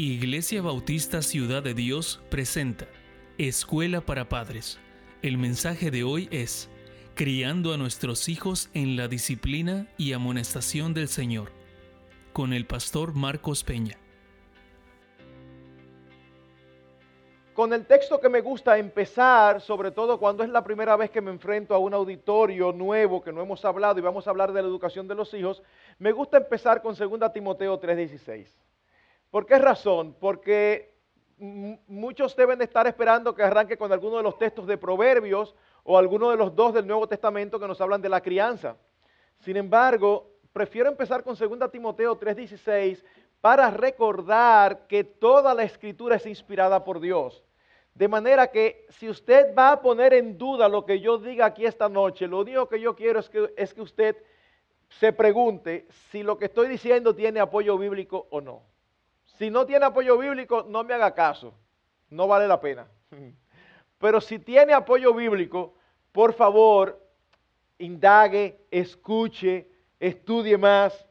Iglesia Bautista Ciudad de Dios presenta Escuela para Padres. El mensaje de hoy es Criando a nuestros hijos en la disciplina y amonestación del Señor, con el pastor Marcos Peña. Con el texto que me gusta empezar, sobre todo cuando es la primera vez que me enfrento a un auditorio nuevo que no hemos hablado y vamos a hablar de la educación de los hijos, me gusta empezar con 2 Timoteo 3:16. ¿Por qué razón? Porque muchos deben estar esperando que arranque con alguno de los textos de Proverbios o alguno de los dos del Nuevo Testamento que nos hablan de la crianza. Sin embargo, prefiero empezar con 2 Timoteo 3:16 para recordar que toda la escritura es inspirada por Dios. De manera que si usted va a poner en duda lo que yo diga aquí esta noche, lo único que yo quiero es que, es que usted se pregunte si lo que estoy diciendo tiene apoyo bíblico o no. Si no tiene apoyo bíblico, no me haga caso. No vale la pena. Pero si tiene apoyo bíblico, por favor, indague, escuche, estudie más,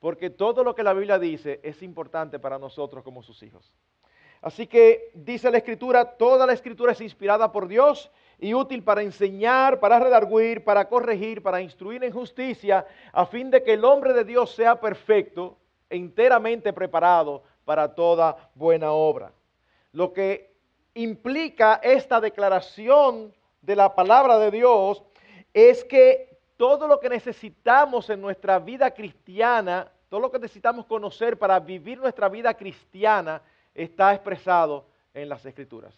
porque todo lo que la Biblia dice es importante para nosotros como sus hijos. Así que dice la Escritura, toda la Escritura es inspirada por Dios y útil para enseñar, para redarguir, para corregir, para instruir en justicia, a fin de que el hombre de Dios sea perfecto, enteramente preparado para toda buena obra. Lo que implica esta declaración de la palabra de Dios es que todo lo que necesitamos en nuestra vida cristiana, todo lo que necesitamos conocer para vivir nuestra vida cristiana, está expresado en las escrituras.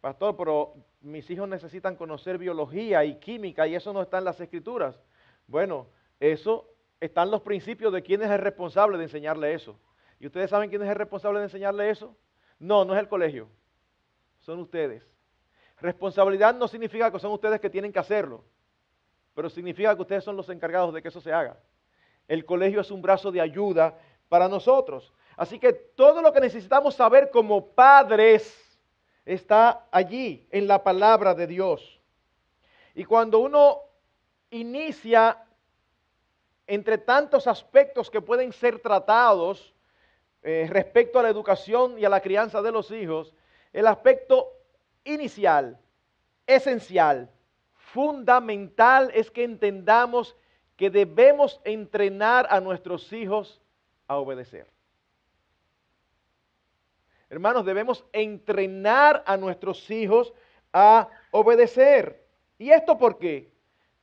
Pastor, pero mis hijos necesitan conocer biología y química y eso no está en las escrituras. Bueno, eso están los principios de quién es el responsable de enseñarle eso. ¿Y ustedes saben quién es el responsable de enseñarle eso? No, no es el colegio. Son ustedes. Responsabilidad no significa que son ustedes que tienen que hacerlo, pero significa que ustedes son los encargados de que eso se haga. El colegio es un brazo de ayuda para nosotros. Así que todo lo que necesitamos saber como padres está allí en la palabra de Dios. Y cuando uno inicia entre tantos aspectos que pueden ser tratados, eh, respecto a la educación y a la crianza de los hijos, el aspecto inicial, esencial, fundamental es que entendamos que debemos entrenar a nuestros hijos a obedecer. Hermanos, debemos entrenar a nuestros hijos a obedecer. ¿Y esto por qué?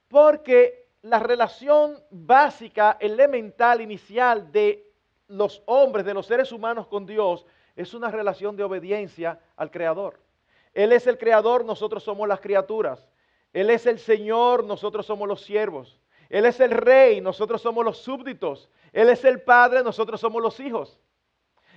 Porque la relación básica, elemental, inicial de los hombres, de los seres humanos con Dios, es una relación de obediencia al Creador. Él es el Creador, nosotros somos las criaturas. Él es el Señor, nosotros somos los siervos. Él es el Rey, nosotros somos los súbditos. Él es el Padre, nosotros somos los hijos.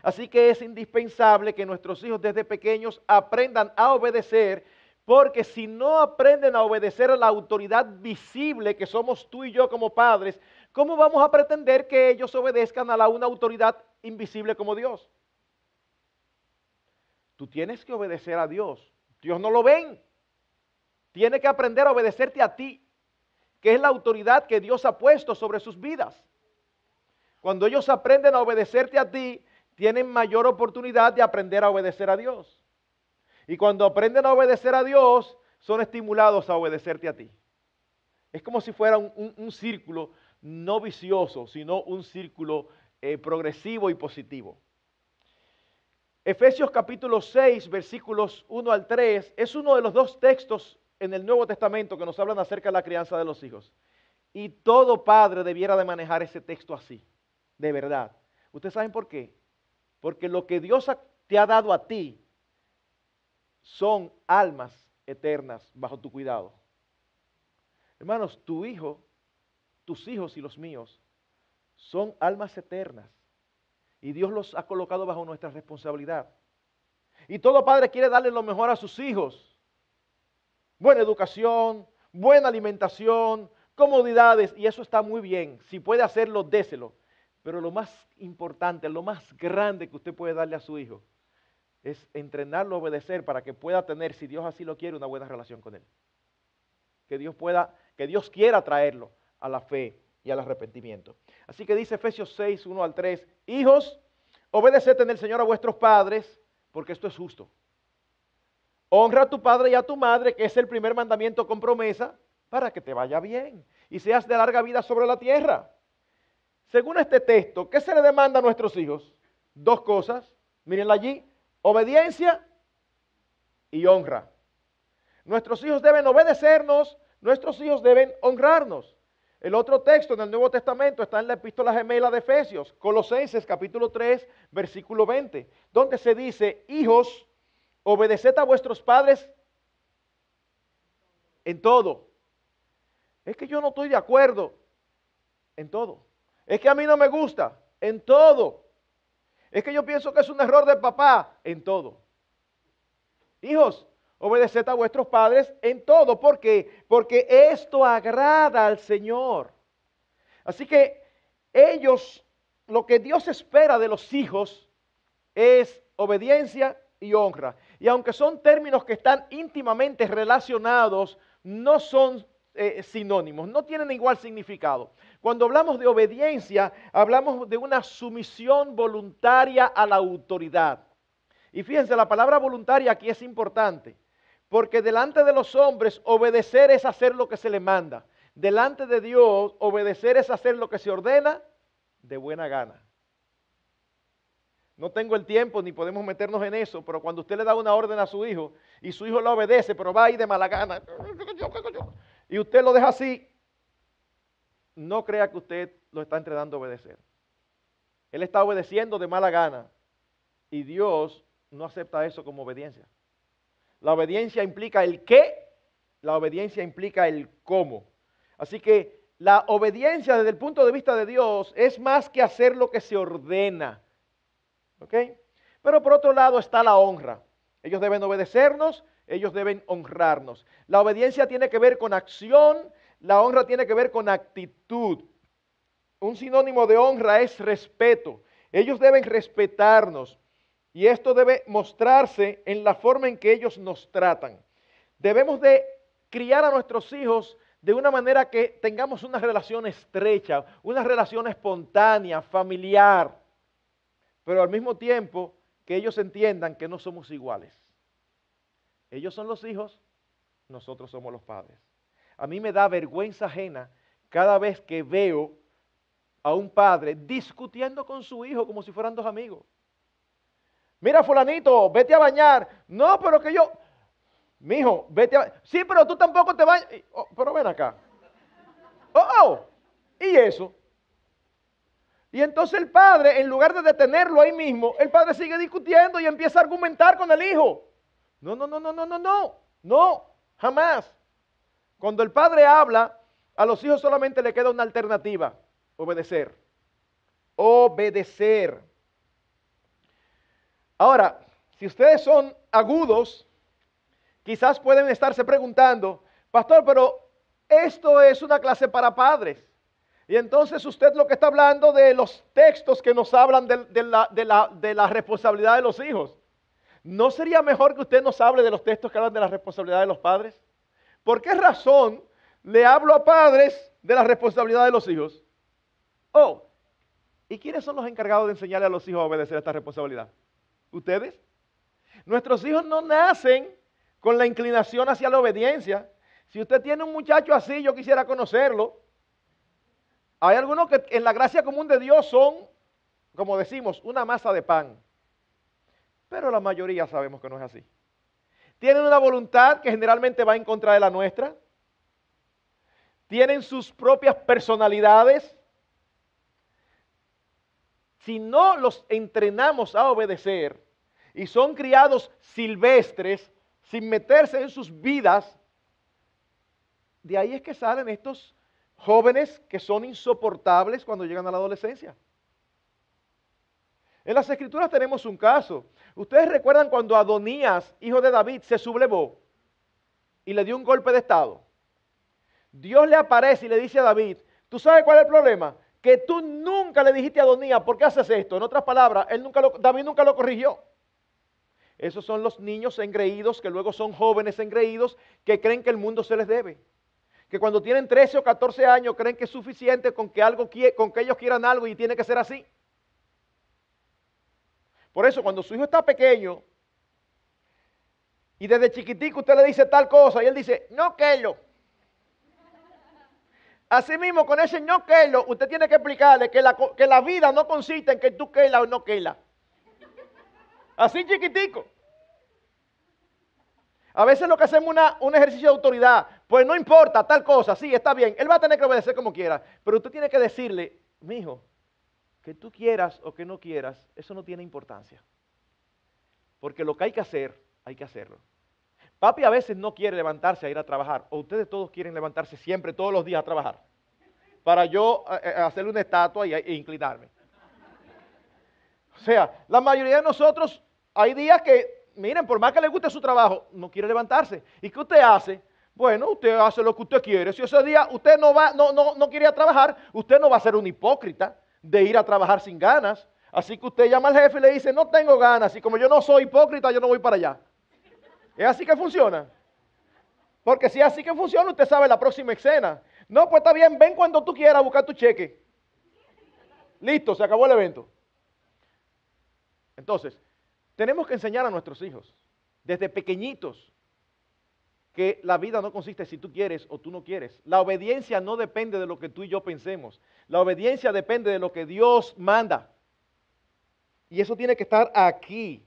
Así que es indispensable que nuestros hijos desde pequeños aprendan a obedecer, porque si no aprenden a obedecer a la autoridad visible que somos tú y yo como padres, ¿cómo vamos a pretender que ellos obedezcan a la, una autoridad invisible como Dios? Tú tienes que obedecer a Dios. Dios no lo ven. Tiene que aprender a obedecerte a ti, que es la autoridad que Dios ha puesto sobre sus vidas. Cuando ellos aprenden a obedecerte a ti, tienen mayor oportunidad de aprender a obedecer a Dios. Y cuando aprenden a obedecer a Dios, son estimulados a obedecerte a ti. Es como si fuera un, círculo no vicioso, sino un círculo eh, progresivo y positivo. Efesios capítulo 6, versículos 1 al 3, es uno de los dos textos en el Nuevo Testamento que nos hablan acerca de la crianza de los hijos. Y todo padre debiera de manejar ese texto así, de verdad. ¿Ustedes saben por qué? Porque lo que Dios te ha dado a ti son almas eternas bajo tu cuidado. Hermanos, tu hijo tus hijos y los míos son almas eternas y Dios los ha colocado bajo nuestra responsabilidad. Y todo padre quiere darle lo mejor a sus hijos. Buena educación, buena alimentación, comodidades, y eso está muy bien. Si puede hacerlo, déselo. Pero lo más importante, lo más grande que usted puede darle a su hijo es entrenarlo a obedecer para que pueda tener, si Dios así lo quiere, una buena relación con él. Que Dios pueda, que Dios quiera traerlo a la fe y al arrepentimiento. Así que dice Efesios 6, 1 al 3, hijos, obedeced en el Señor a vuestros padres, porque esto es justo. Honra a tu padre y a tu madre, que es el primer mandamiento con promesa, para que te vaya bien y seas de larga vida sobre la tierra. Según este texto, ¿qué se le demanda a nuestros hijos? Dos cosas. Mírenla allí. Obediencia y honra. Nuestros hijos deben obedecernos, nuestros hijos deben honrarnos. El otro texto en el Nuevo Testamento está en la epístola gemela de Efesios, Colosenses capítulo 3, versículo 20, donde se dice, hijos, obedeced a vuestros padres en todo. Es que yo no estoy de acuerdo en todo. Es que a mí no me gusta en todo. Es que yo pienso que es un error del papá en todo. Hijos, Obedeced a vuestros padres en todo. ¿Por qué? Porque esto agrada al Señor. Así que ellos, lo que Dios espera de los hijos es obediencia y honra. Y aunque son términos que están íntimamente relacionados, no son eh, sinónimos, no tienen igual significado. Cuando hablamos de obediencia, hablamos de una sumisión voluntaria a la autoridad. Y fíjense, la palabra voluntaria aquí es importante. Porque delante de los hombres obedecer es hacer lo que se le manda. Delante de Dios obedecer es hacer lo que se ordena de buena gana. No tengo el tiempo ni podemos meternos en eso, pero cuando usted le da una orden a su hijo y su hijo la obedece, pero va ahí de mala gana, y usted lo deja así, no crea que usted lo está entrenando a obedecer. Él está obedeciendo de mala gana y Dios no acepta eso como obediencia. La obediencia implica el qué, la obediencia implica el cómo. Así que la obediencia desde el punto de vista de Dios es más que hacer lo que se ordena. ¿Ok? Pero por otro lado está la honra. Ellos deben obedecernos, ellos deben honrarnos. La obediencia tiene que ver con acción, la honra tiene que ver con actitud. Un sinónimo de honra es respeto. Ellos deben respetarnos. Y esto debe mostrarse en la forma en que ellos nos tratan. Debemos de criar a nuestros hijos de una manera que tengamos una relación estrecha, una relación espontánea, familiar, pero al mismo tiempo que ellos entiendan que no somos iguales. Ellos son los hijos, nosotros somos los padres. A mí me da vergüenza ajena cada vez que veo a un padre discutiendo con su hijo como si fueran dos amigos. Mira, fulanito, vete a bañar. No, pero que yo, mijo, vete a Sí, pero tú tampoco te bañas. Oh, pero ven acá. Oh, oh, ¿y eso? Y entonces el padre, en lugar de detenerlo ahí mismo, el padre sigue discutiendo y empieza a argumentar con el hijo. No, no, no, no, no, no, no, no, jamás. Cuando el padre habla, a los hijos solamente le queda una alternativa, obedecer. Obedecer. Ahora, si ustedes son agudos, quizás pueden estarse preguntando, pastor, pero esto es una clase para padres. Y entonces usted lo que está hablando de los textos que nos hablan de, la, responsabilidad de los hijos. ¿No sería mejor que usted nos hable de los textos que hablan de la responsabilidad de los padres? ¿Por qué razón le hablo a padres de la responsabilidad de los hijos? Oh, ¿y quiénes son los encargados de enseñarle a los hijos a obedecer esta responsabilidad? ¿Ustedes? Nuestros hijos no nacen con la inclinación hacia la obediencia. Si usted tiene un muchacho así, yo quisiera conocerlo. Hay algunos que en la gracia común de Dios son, como decimos, una masa de pan. Pero la mayoría sabemos que no es así. Tienen una voluntad que generalmente va en contra de la nuestra. Tienen sus propias personalidades si no los entrenamos a obedecer y son criados silvestres, sin meterse en sus vidas, de ahí es que salen estos jóvenes que son insoportables cuando llegan a la adolescencia. En las escrituras tenemos un caso. Ustedes recuerdan cuando Adonías, hijo de David, se sublevó y le dio un golpe de estado. Dios le aparece y le dice a David, ¿tú sabes cuál es el problema? Que tú nunca le dijiste a Adonía, ¿por qué haces esto? En otras palabras, él nunca David nunca lo corrigió. Esos son los niños engreídos que luego son jóvenes engreídos que creen que el mundo se les debe. Que cuando tienen 13 o 14 años creen que es suficiente con que, algo, con que ellos quieran algo y tiene que ser así. Por eso, cuando su hijo está pequeño y desde chiquitico usted le dice tal cosa y él dice, no, Kelo. Así mismo, con ese no Kelo, usted tiene que explicarle que la, que la vida no consiste en que tú Kela o no Kela. Así chiquitico. A veces lo que hacemos es un ejercicio de autoridad. Pues no importa, tal cosa, sí, está bien. Él va a tener que obedecer como quiera. Pero usted tiene que decirle, mi hijo, que tú quieras o que no quieras, eso no tiene importancia. Porque lo que hay que hacer, hay que hacerlo. Papi a veces no quiere levantarse a ir a trabajar. O ustedes todos quieren levantarse siempre, todos los días a trabajar. Para yo eh, eh, hacerle una estatua e inclinarme. O sea, la mayoría de nosotros hay días que, miren, por más que le guste su trabajo, no quiere levantarse. ¿Y qué usted hace? Bueno, usted hace lo que usted quiere. Si ese día usted no va, no, no, no quiere ir a trabajar, usted no va a ser un hipócrita de ir a trabajar sin ganas. Así que usted llama al jefe y le dice, no tengo ganas. Y como yo no soy hipócrita, yo no voy para allá. ¿Es así que funciona? Porque si es así que funciona, usted sabe la próxima escena. No, pues está bien, ven cuando tú quieras buscar tu cheque. Listo, se acabó el evento. Entonces, tenemos que enseñar a nuestros hijos, desde pequeñitos, que la vida no consiste si tú quieres o tú no quieres. La obediencia no depende de lo que tú y yo pensemos. La obediencia depende de lo que Dios manda. Y eso tiene que estar aquí.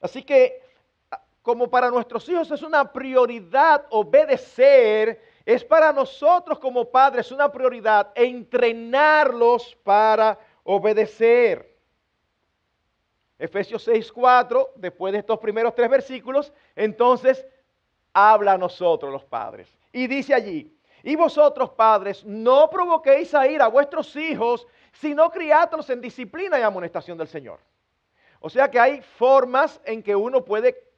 Así que, como para nuestros hijos es una prioridad obedecer, es para nosotros como padres una prioridad entrenarlos para obedecer. Efesios 6:4, después de estos primeros tres versículos, entonces habla a nosotros los padres. Y dice allí, y vosotros padres, no provoquéis a ir a vuestros hijos, sino criadlos en disciplina y amonestación del Señor. O sea que hay formas en que uno puede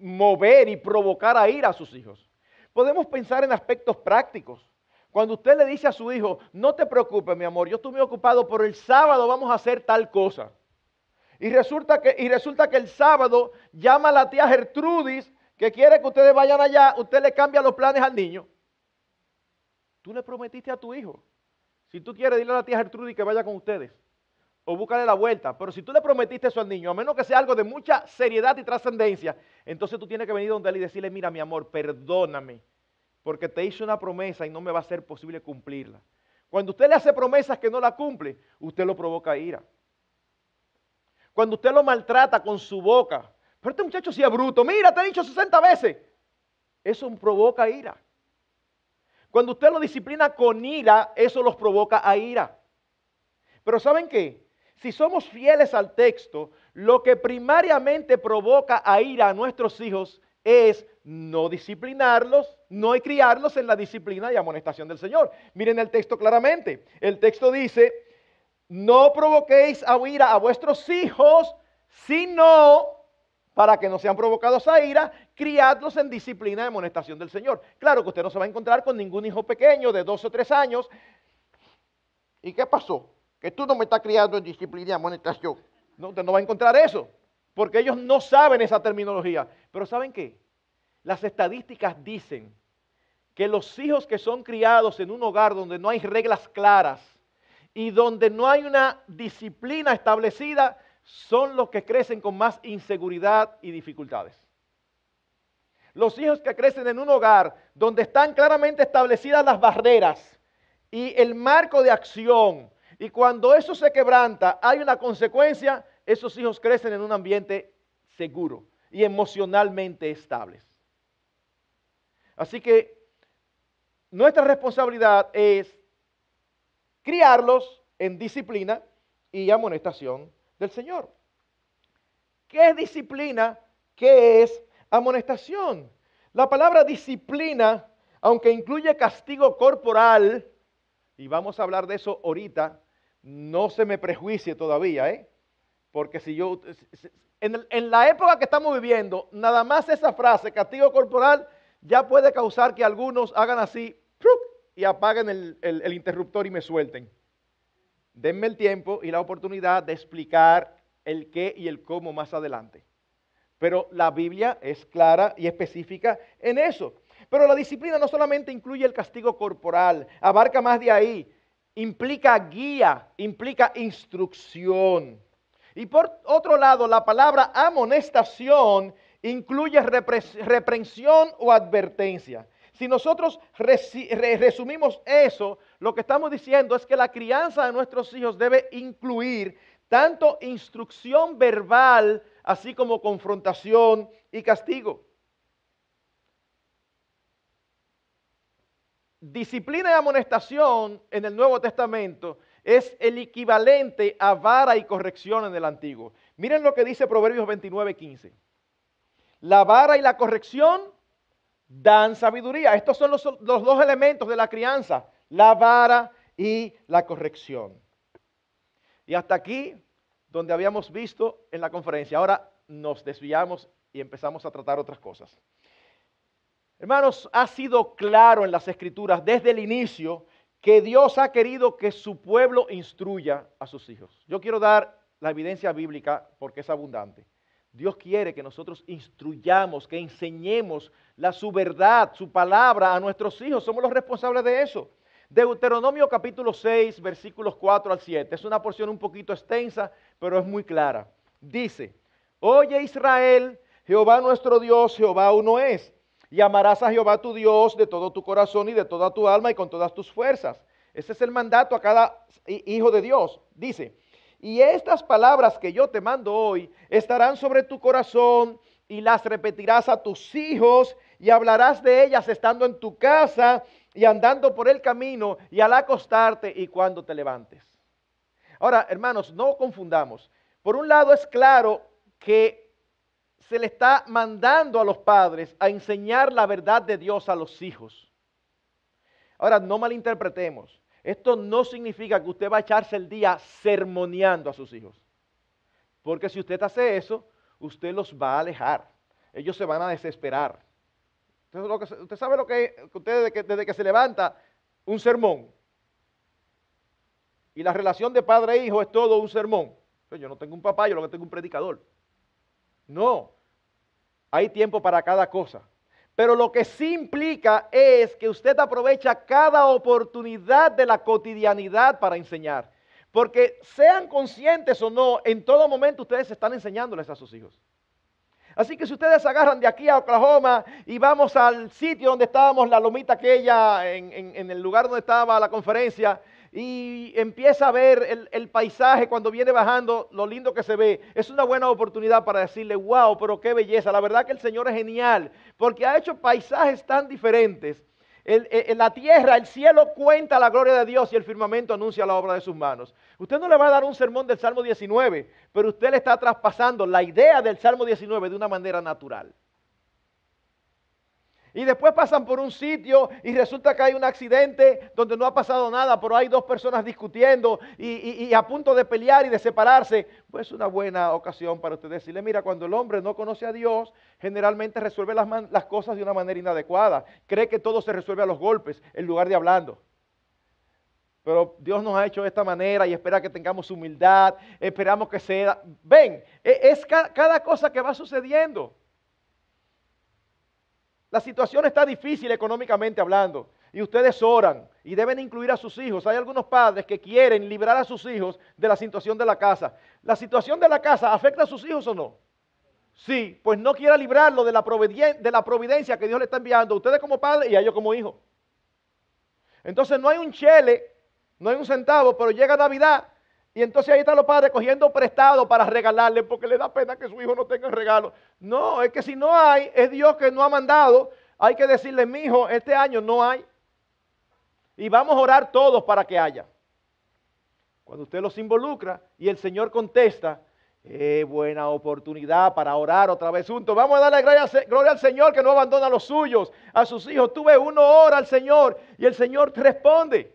mover y provocar a ir a sus hijos. Podemos pensar en aspectos prácticos. Cuando usted le dice a su hijo, no te preocupes, mi amor, yo estoy muy ocupado, pero el sábado vamos a hacer tal cosa. Y resulta que, y resulta que el sábado llama a la tía Gertrudis que quiere que ustedes vayan allá, usted le cambia los planes al niño. Tú le prometiste a tu hijo. Si tú quieres, dile a la tía Gertrudis que vaya con ustedes. O búscale la vuelta. Pero si tú le prometiste eso al niño, a menos que sea algo de mucha seriedad y trascendencia, entonces tú tienes que venir donde él y decirle, mira mi amor, perdóname, porque te hice una promesa y no me va a ser posible cumplirla. Cuando usted le hace promesas que no la cumple, usted lo provoca ira. Cuando usted lo maltrata con su boca. Pero este muchacho sí es bruto. Mira, te he dicho 60 veces. Eso provoca ira. Cuando usted lo disciplina con ira, eso los provoca a ira. Pero ¿saben qué? Si somos fieles al texto, lo que primariamente provoca a ira a nuestros hijos es no disciplinarlos, no criarlos en la disciplina y amonestación del Señor. Miren el texto claramente. El texto dice, no provoquéis a ira a vuestros hijos, sino para que no sean provocados a ira, criadlos en disciplina y amonestación del Señor. Claro que usted no se va a encontrar con ningún hijo pequeño de dos o tres años. ¿Y qué pasó? Que tú no me estás criando en disciplina y amonestación. No, usted no va a encontrar eso, porque ellos no saben esa terminología. Pero ¿saben qué? Las estadísticas dicen que los hijos que son criados en un hogar donde no hay reglas claras, y donde no hay una disciplina establecida, son los que crecen con más inseguridad y dificultades. Los hijos que crecen en un hogar donde están claramente establecidas las barreras y el marco de acción, y cuando eso se quebranta, hay una consecuencia, esos hijos crecen en un ambiente seguro y emocionalmente estables. Así que nuestra responsabilidad es criarlos en disciplina y amonestación del Señor. ¿Qué es disciplina? ¿Qué es amonestación? La palabra disciplina, aunque incluye castigo corporal, y vamos a hablar de eso ahorita, no se me prejuicie todavía, ¿eh? Porque si yo, en, en, la época que estamos viviendo, nada más esa frase, castigo corporal, ya puede causar que algunos hagan así, y apaguen el, interruptor y me suelten. Denme el tiempo y la oportunidad de explicar el qué y el cómo más adelante. Pero la Biblia es clara y específica en eso. Pero la disciplina no solamente incluye el castigo corporal, abarca más de ahí. Implica guía, implica instrucción. Y por otro lado, la palabra amonestación incluye reprensión o advertencia. Si nosotros resumimos eso, lo que estamos diciendo es que la crianza de nuestros hijos debe incluir tanto instrucción verbal, así como confrontación y castigo. Disciplina y amonestación en el Nuevo Testamento es el equivalente a vara y corrección en el Antiguo. Miren lo que dice Proverbios 29, 15. La vara y la corrección dan sabiduría. Estos son los, dos elementos de la crianza, la vara y la corrección. Y hasta aquí, donde habíamos visto en la conferencia, ahora nos desviamos y empezamos a tratar otras cosas. Hermanos, ha sido claro en las escrituras desde el inicio que Dios ha querido que su pueblo instruya a sus hijos. Yo quiero dar la evidencia bíblica porque es abundante. Dios quiere que nosotros instruyamos, que enseñemos la, su verdad, su palabra a nuestros hijos. Somos los responsables de eso. Deuteronomio capítulo 6, versículos 4 al 7. Es una porción un poquito extensa, pero es muy clara. Dice, oye Israel, Jehová nuestro Dios, Jehová uno es. Y amarás a Jehová tu Dios de todo tu corazón y de toda tu alma y con todas tus fuerzas. Ese es el mandato a cada hijo de Dios. Dice, y estas palabras que yo te mando hoy estarán sobre tu corazón y las repetirás a tus hijos y hablarás de ellas estando en tu casa y andando por el camino y al acostarte y cuando te levantes. Ahora, hermanos, no confundamos. Por un lado es claro que se le está mandando a los padres a enseñar la verdad de Dios a los hijos. Ahora, no malinterpretemos. Esto no significa que usted va a echarse el día sermoneando a sus hijos. Porque si usted hace eso, usted los va a alejar. Ellos se van a desesperar. Usted, sabe lo que usted desde que, desde que se levanta un sermón. Y la relación de padre e hijo es todo un sermón. Yo no tengo un papá, yo lo que tengo un predicador. No. Hay tiempo para cada cosa. Pero lo que sí implica es que usted aprovecha cada oportunidad de la cotidianidad para enseñar. Porque sean conscientes o no, en todo momento ustedes están enseñándoles a sus hijos. Así que si ustedes agarran de aquí a Oklahoma y vamos al sitio donde estábamos, la lomita aquella, en, en el lugar donde estaba la conferencia, y empieza a ver el, paisaje cuando viene bajando, lo lindo que se ve, es una buena oportunidad para decirle, wow, pero qué belleza. La verdad que el Señor es genial, porque ha hecho paisajes tan diferentes. En la tierra, el cielo cuenta la gloria de Dios y el firmamento anuncia la obra de sus manos. Usted no le va a dar un sermón del Salmo 19, pero usted le está traspasando la idea del Salmo 19 de una manera natural. Y después pasan por un sitio y resulta que hay un accidente donde no ha pasado nada, pero hay dos personas discutiendo y, a punto de pelear y de separarse. Pues es una buena ocasión para usted decirle, mira, cuando el hombre no conoce a Dios, generalmente resuelve las, las cosas de una manera inadecuada. Cree que todo se resuelve a los golpes en lugar de hablando. Pero Dios nos ha hecho de esta manera y espera que tengamos humildad, esperamos que sea... Ven, e, es cada cosa que va sucediendo. La situación está difícil económicamente hablando y ustedes oran y deben incluir a sus hijos. Hay algunos padres que quieren librar a sus hijos de la situación de la casa. ¿La situación de la casa afecta a sus hijos o no? Sí, pues no quiera librarlo de la, de la providencia que Dios le está enviando a ustedes como padres y a ellos como hijos. Entonces no hay un chele, no hay un centavo, pero llega Navidad y entonces ahí están los padres cogiendo prestado para regalarle porque le da pena que su hijo no tenga regalo. No, es que si no hay, es Dios que no ha mandado. Hay que decirle, mi hijo, este año no hay. Y vamos a orar todos para que haya. Cuando usted los involucra y el Señor contesta, es buena oportunidad para orar otra vez juntos. Vamos a darle gloria, al Señor que no abandona a los suyos, a sus hijos. Tuve uno ora al Señor y el Señor responde.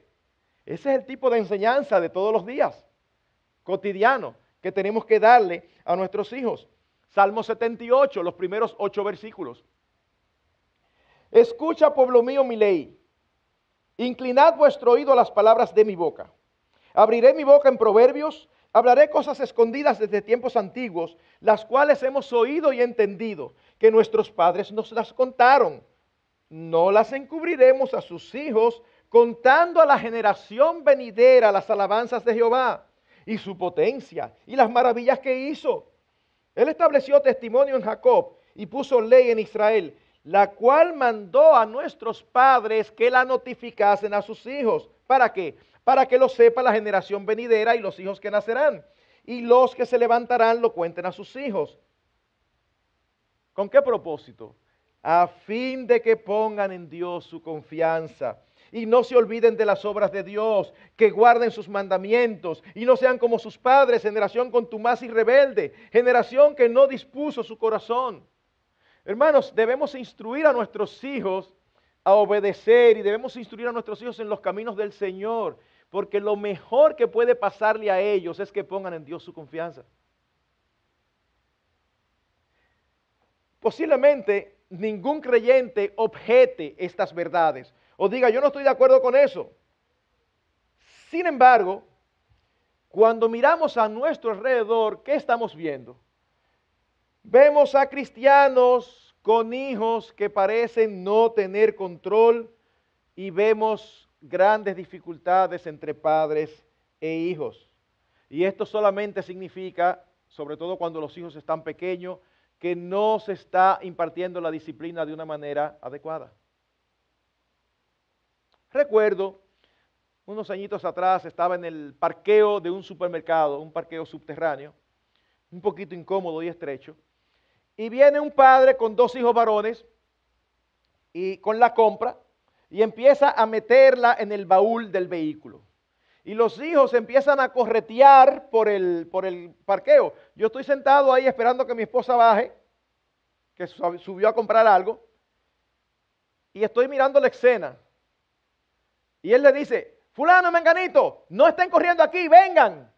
Ese es el tipo de enseñanza de todos los días cotidiano que tenemos que darle a nuestros hijos. Salmo 78, los primeros ocho versículos. Escucha, pueblo mío, mi ley. Inclinad vuestro oído a las palabras de mi boca. Abriré mi boca en proverbios, hablaré cosas escondidas desde tiempos antiguos, las cuales hemos oído y entendido, que nuestros padres nos las contaron. No las encubriremos a sus hijos, contando a la generación venidera las alabanzas de Jehová y su potencia y las maravillas que hizo. Él estableció testimonio en Jacob y puso ley en Israel, la cual mandó a nuestros padres que la notificasen a sus hijos. ¿Para qué? Para que lo sepa la generación venidera y los hijos que nacerán. Y los que se levantarán lo cuenten a sus hijos. ¿Con qué propósito? A fin de que pongan en Dios su confianza y no se olviden de las obras de Dios, que guarden sus mandamientos y no sean como sus padres, generación contumaz y rebelde, generación que no dispuso su corazón. Hermanos, debemos instruir a nuestros hijos a obedecer y debemos instruir a nuestros hijos en los caminos del Señor, porque lo mejor que puede pasarle a ellos es que pongan en Dios su confianza. Posiblemente ningún creyente objete estas verdades o diga, yo no estoy de acuerdo con eso. Sin embargo, cuando miramos a nuestro alrededor, ¿qué estamos viendo? Vemos a cristianos con hijos que parecen no tener control y vemos grandes dificultades entre padres e hijos. Y esto solamente significa, sobre todo cuando los hijos están pequeños, que no se está impartiendo la disciplina de una manera adecuada. Recuerdo, unos añitos atrás estaba en el parqueo de un supermercado, un parqueo subterráneo, un poquito incómodo y estrecho, y viene un padre con dos hijos varones y con la compra y empieza a meterla en el baúl del vehículo. Y los hijos empiezan a corretear por el, por el parqueo. Yo estoy sentado ahí esperando que mi esposa baje, que subió a comprar algo, y estoy mirando la escena. Y él le dice, fulano, menganito, no estén corriendo aquí, vengan.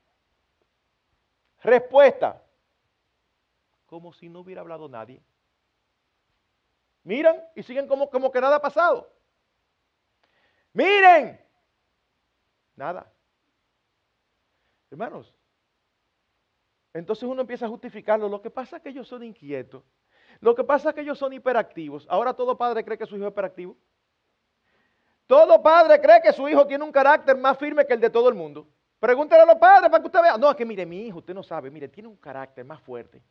Respuesta, como si no hubiera hablado nadie. Miran y siguen como, como que nada ha pasado. Miren, nada. Hermanos, entonces uno empieza a justificarlo. Lo que pasa es que ellos son inquietos. Lo que pasa es que ellos son hiperactivos. Ahora todo padre cree que su hijo es hiperactivo. Todo padre cree que su hijo tiene un carácter más firme que el de todo el mundo. Pregúntale a los padres para que usted vea. No, es que mire, mi hijo, usted no sabe, mire, tiene un carácter más fuerte.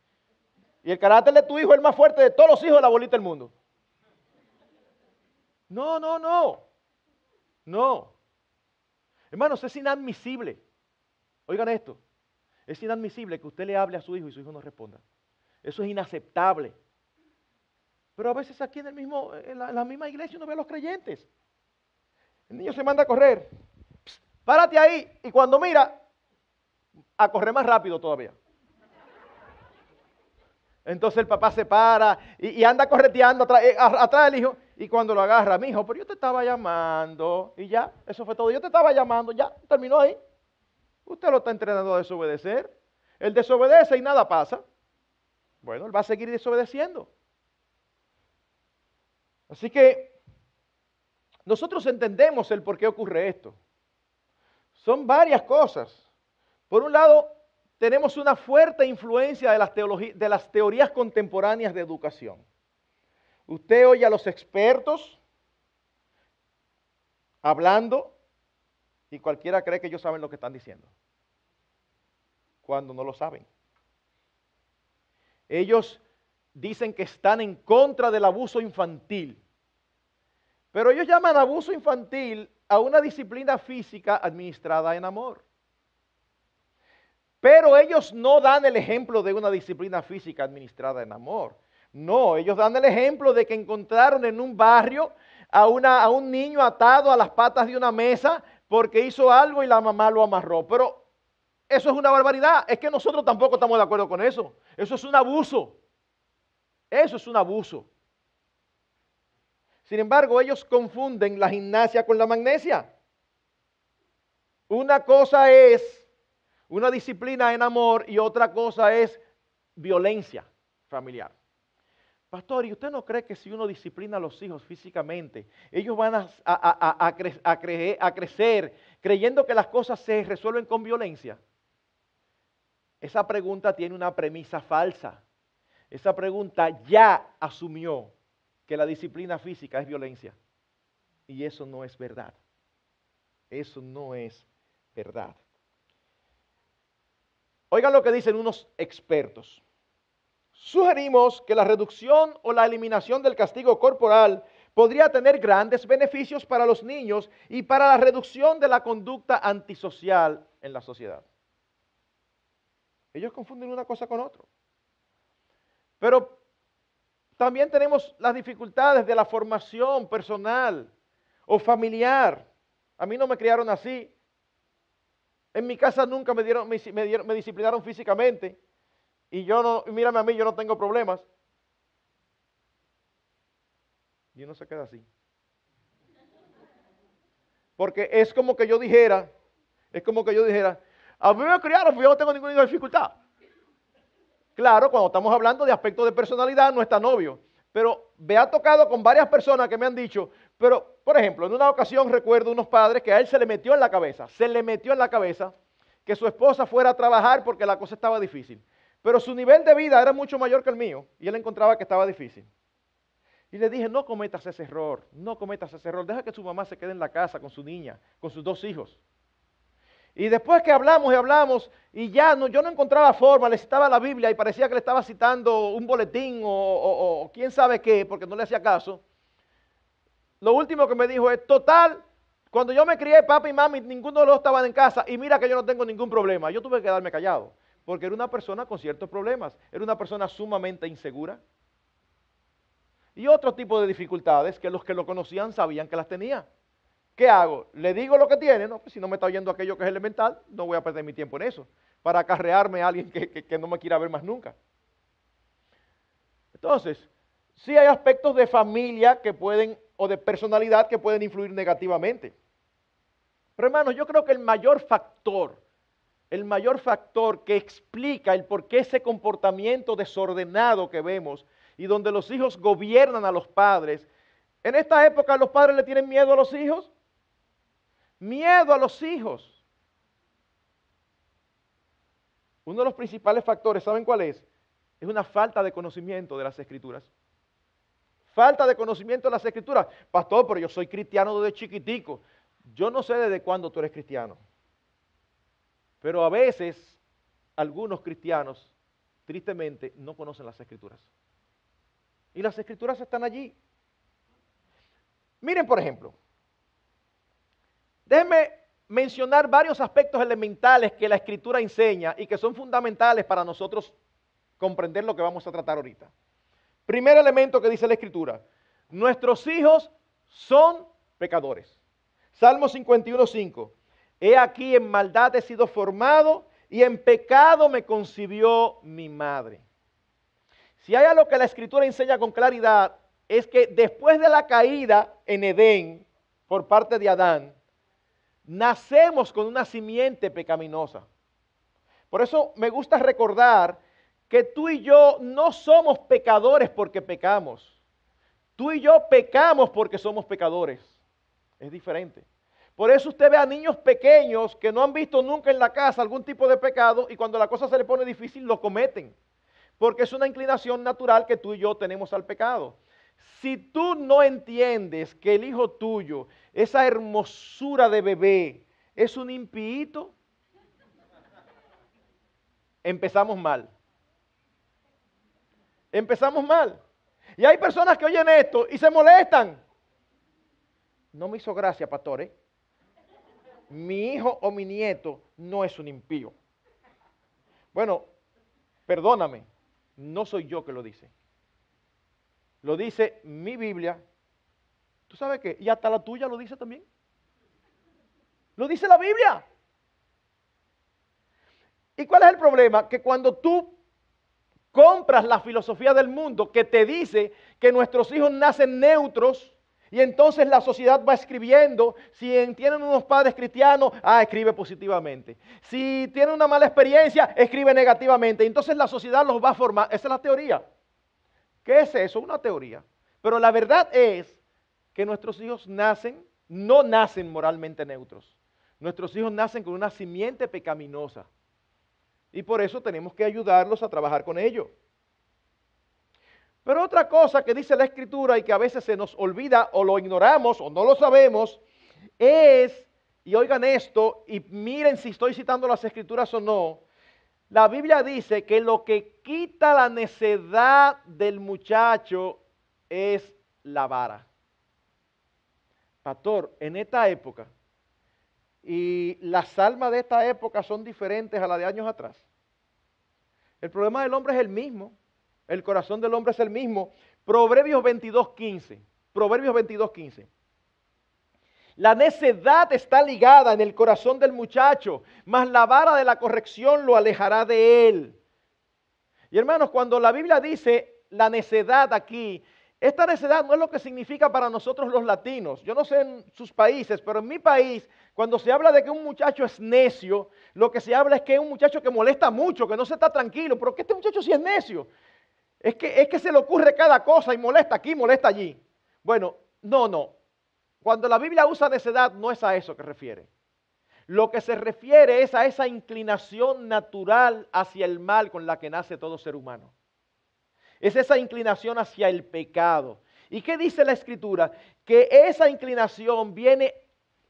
Y el carácter de tu hijo es el más fuerte de todos los hijos de la bolita del mundo. No, no, no. No. Hermanos, es inadmisible. Oigan esto. Es inadmisible que usted le hable a su hijo y su hijo no responda. Eso es inaceptable. Pero a veces aquí en, el mismo, en la misma iglesia uno ve a los creyentes el niño se manda a correr. párate ahí. Y cuando mira, a correr más rápido todavía. Entonces el papá se para y, anda correteando eh, atrás, del hijo. Y cuando lo agarra, mi hijo, pero yo te estaba llamando. Y ya, eso fue todo. Yo te estaba llamando, ya, terminó ahí. Usted lo está entrenando a desobedecer. Él desobedece y nada pasa. Bueno, él va a seguir desobedeciendo. Así que nosotros entendemos el por qué ocurre esto. Son varias cosas. Por un lado, tenemos una fuerte influencia de las, de las teorías contemporáneas de educación. Usted oye a los expertos hablando y cualquiera cree que ellos saben lo que están diciendo, cuando no lo saben. Ellos dicen que están en contra del abuso infantil. Pero ellos llaman abuso infantil a una disciplina física administrada en amor. Pero ellos no dan el ejemplo de una disciplina física administrada en amor. No, ellos dan el ejemplo de que encontraron en un barrio a, a un niño atado a las patas de una mesa porque hizo algo y la mamá lo amarró. Pero eso es una barbaridad. Es que nosotros tampoco estamos de acuerdo con eso. Eso es un abuso. Eso es un abuso. Sin embargo, ellos confunden la gimnasia con la magnesia. Una cosa es una disciplina en amor y otra cosa es violencia familiar. Pastor, ¿y usted no cree que si uno disciplina a los hijos físicamente, ellos van a, a, crecer creyendo que las cosas se resuelven con violencia? Esa pregunta tiene una premisa falsa. Esa pregunta ya asumió que la disciplina física es violencia. Y eso no es verdad. Eso no es verdad. Oigan lo que dicen unos expertos. Sugerimos que la reducción o la eliminación del castigo corporal podría tener grandes beneficios para los niños y para la reducción de la conducta antisocial en la sociedad. Ellos confunden una cosa con otra. Pero también tenemos las dificultades de la formación personal o familiar. A mí no me criaron así. En mi casa nunca me, dieron, me, me disciplinaron físicamente. Y yo no, mírame a mí, yo no tengo problemas. Y uno se queda así. Porque es como que yo dijera, es como que yo dijera, a mí me criaron, pero yo no tengo ninguna dificultad. Claro, cuando estamos hablando de aspectos de personalidad, no está novio. Pero me ha tocado con varias personas que me han dicho, pero, por ejemplo, en una ocasión recuerdo unos padres que a él se le metió en la cabeza, se le metió en la cabeza que su esposa fuera a trabajar porque la cosa estaba difícil. Pero su nivel de vida era mucho mayor que el mío y él encontraba que estaba difícil. Y le dije, no cometas ese error, no cometas ese error, deja que su mamá se quede en la casa con su niña, con sus dos hijos. Y después que hablamos y hablamos, y ya yo no encontraba forma, le citaba la Biblia y parecía que le estaba citando un boletín o, o quién sabe qué, porque no le hacía caso. Lo último que me dijo es, total, cuando yo me crié, papi y mami, ninguno de los dos estaban en casa y mira que yo no tengo ningún problema. Yo tuve que quedarme callado, porque era una persona con ciertos problemas, era una persona sumamente insegura y otro tipo de dificultades que los que lo conocían sabían que las tenía. ¿Qué hago? ¿Le digo lo que tiene? No, pues si no me está oyendo aquello que es elemental, no voy a perder mi tiempo en eso, para acarrearme a alguien que, no me quiera ver más nunca. Entonces, sí hay aspectos de familia que pueden, o de personalidad que pueden influir negativamente. Pero hermanos, yo creo que el mayor factor, el mayor factor que explica el por qué ese comportamiento desordenado que vemos y donde los hijos gobiernan a los padres. En esta época los padres le tienen miedo a los hijos. Miedo a los hijos. Uno de los principales factores, ¿saben cuál es? Es una falta de conocimiento de las escrituras. Falta de conocimiento de las escrituras. Pastor, pero yo soy cristiano desde chiquitico. Yo no sé desde cuándo tú eres cristiano. Pero a veces algunos cristianos, tristemente, no conocen las escrituras. Y las escrituras están allí. Miren, por ejemplo, déjenme mencionar varios aspectos elementales que la escritura enseña y que son fundamentales para nosotros comprender lo que vamos a tratar ahorita. Primer elemento que dice la escritura, nuestros hijos son pecadores. Salmo 51.5, he aquí en maldad he sido formado y en pecado me concibió mi madre. Si hay algo que la escritura enseña con claridad, es que después de la caída en Edén por parte de Adán, nacemos con una simiente pecaminosa. Por eso me gusta recordar que tú y yo no somos pecadores porque pecamos. Tú y yo pecamos porque somos pecadores. Es diferente. Por eso usted ve a niños pequeños que no han visto nunca en la casa algún tipo de pecado y cuando la cosa se le pone difícil lo cometen porque es una inclinación natural que tú y yo tenemos al pecado. Si tú no entiendes que el hijo tuyo, esa hermosura de bebé, es un impíito, empezamos mal. Empezamos mal. Y hay personas que oyen esto y se molestan. No me hizo gracia, pastor. ¿eh? Mi hijo o mi nieto no es un impío. Bueno, perdóname, no soy yo que lo dice. Lo dice mi Biblia. ¿Tú sabes qué? Y hasta la tuya lo dice también. Lo dice la Biblia. ¿Y cuál es el problema? Que cuando tú compras la filosofía del mundo que te dice que nuestros hijos nacen neutros, y entonces la sociedad va escribiendo, si tienen unos padres cristianos, ah, escribe positivamente. Si tienen una mala experiencia, escribe negativamente. Entonces la sociedad los va a formar. Esa es la teoría. ¿Qué es eso? Una teoría. Pero la verdad es que nuestros hijos nacen, no nacen moralmente neutros. Nuestros hijos nacen con una simiente pecaminosa. Y por eso tenemos que ayudarlos a trabajar con ello. Pero otra cosa que dice la escritura y que a veces se nos olvida o lo ignoramos o no lo sabemos es, y oigan esto, y miren si estoy citando las escrituras o no, La Biblia dice que lo que quita la necedad del muchacho es la vara. Pastor, en esta época, y las almas de esta época son diferentes a las de años atrás. El problema del hombre es el mismo. El corazón del hombre es el mismo. Proverbios 22.15. Proverbios 22.15. La necedad está ligada en el corazón del muchacho, mas la vara de la corrección lo alejará de él. Y hermanos, cuando la Biblia dice la necedad aquí, esta necedad no es lo que significa para nosotros los latinos. Yo no sé en sus países, pero en mi país, cuando se habla de que un muchacho es necio, lo que se habla es que es un muchacho que molesta mucho, que no se está tranquilo, pero que este muchacho sí es necio. Es que, es que se le ocurre cada cosa y molesta aquí, molesta allí. Bueno, no, no. Cuando la Biblia usa necedad, no es a eso que refiere. Lo que se refiere es a esa inclinación natural hacia el mal con la que nace todo ser humano. Es esa inclinación hacia el pecado. ¿Y qué dice la escritura? Que esa inclinación viene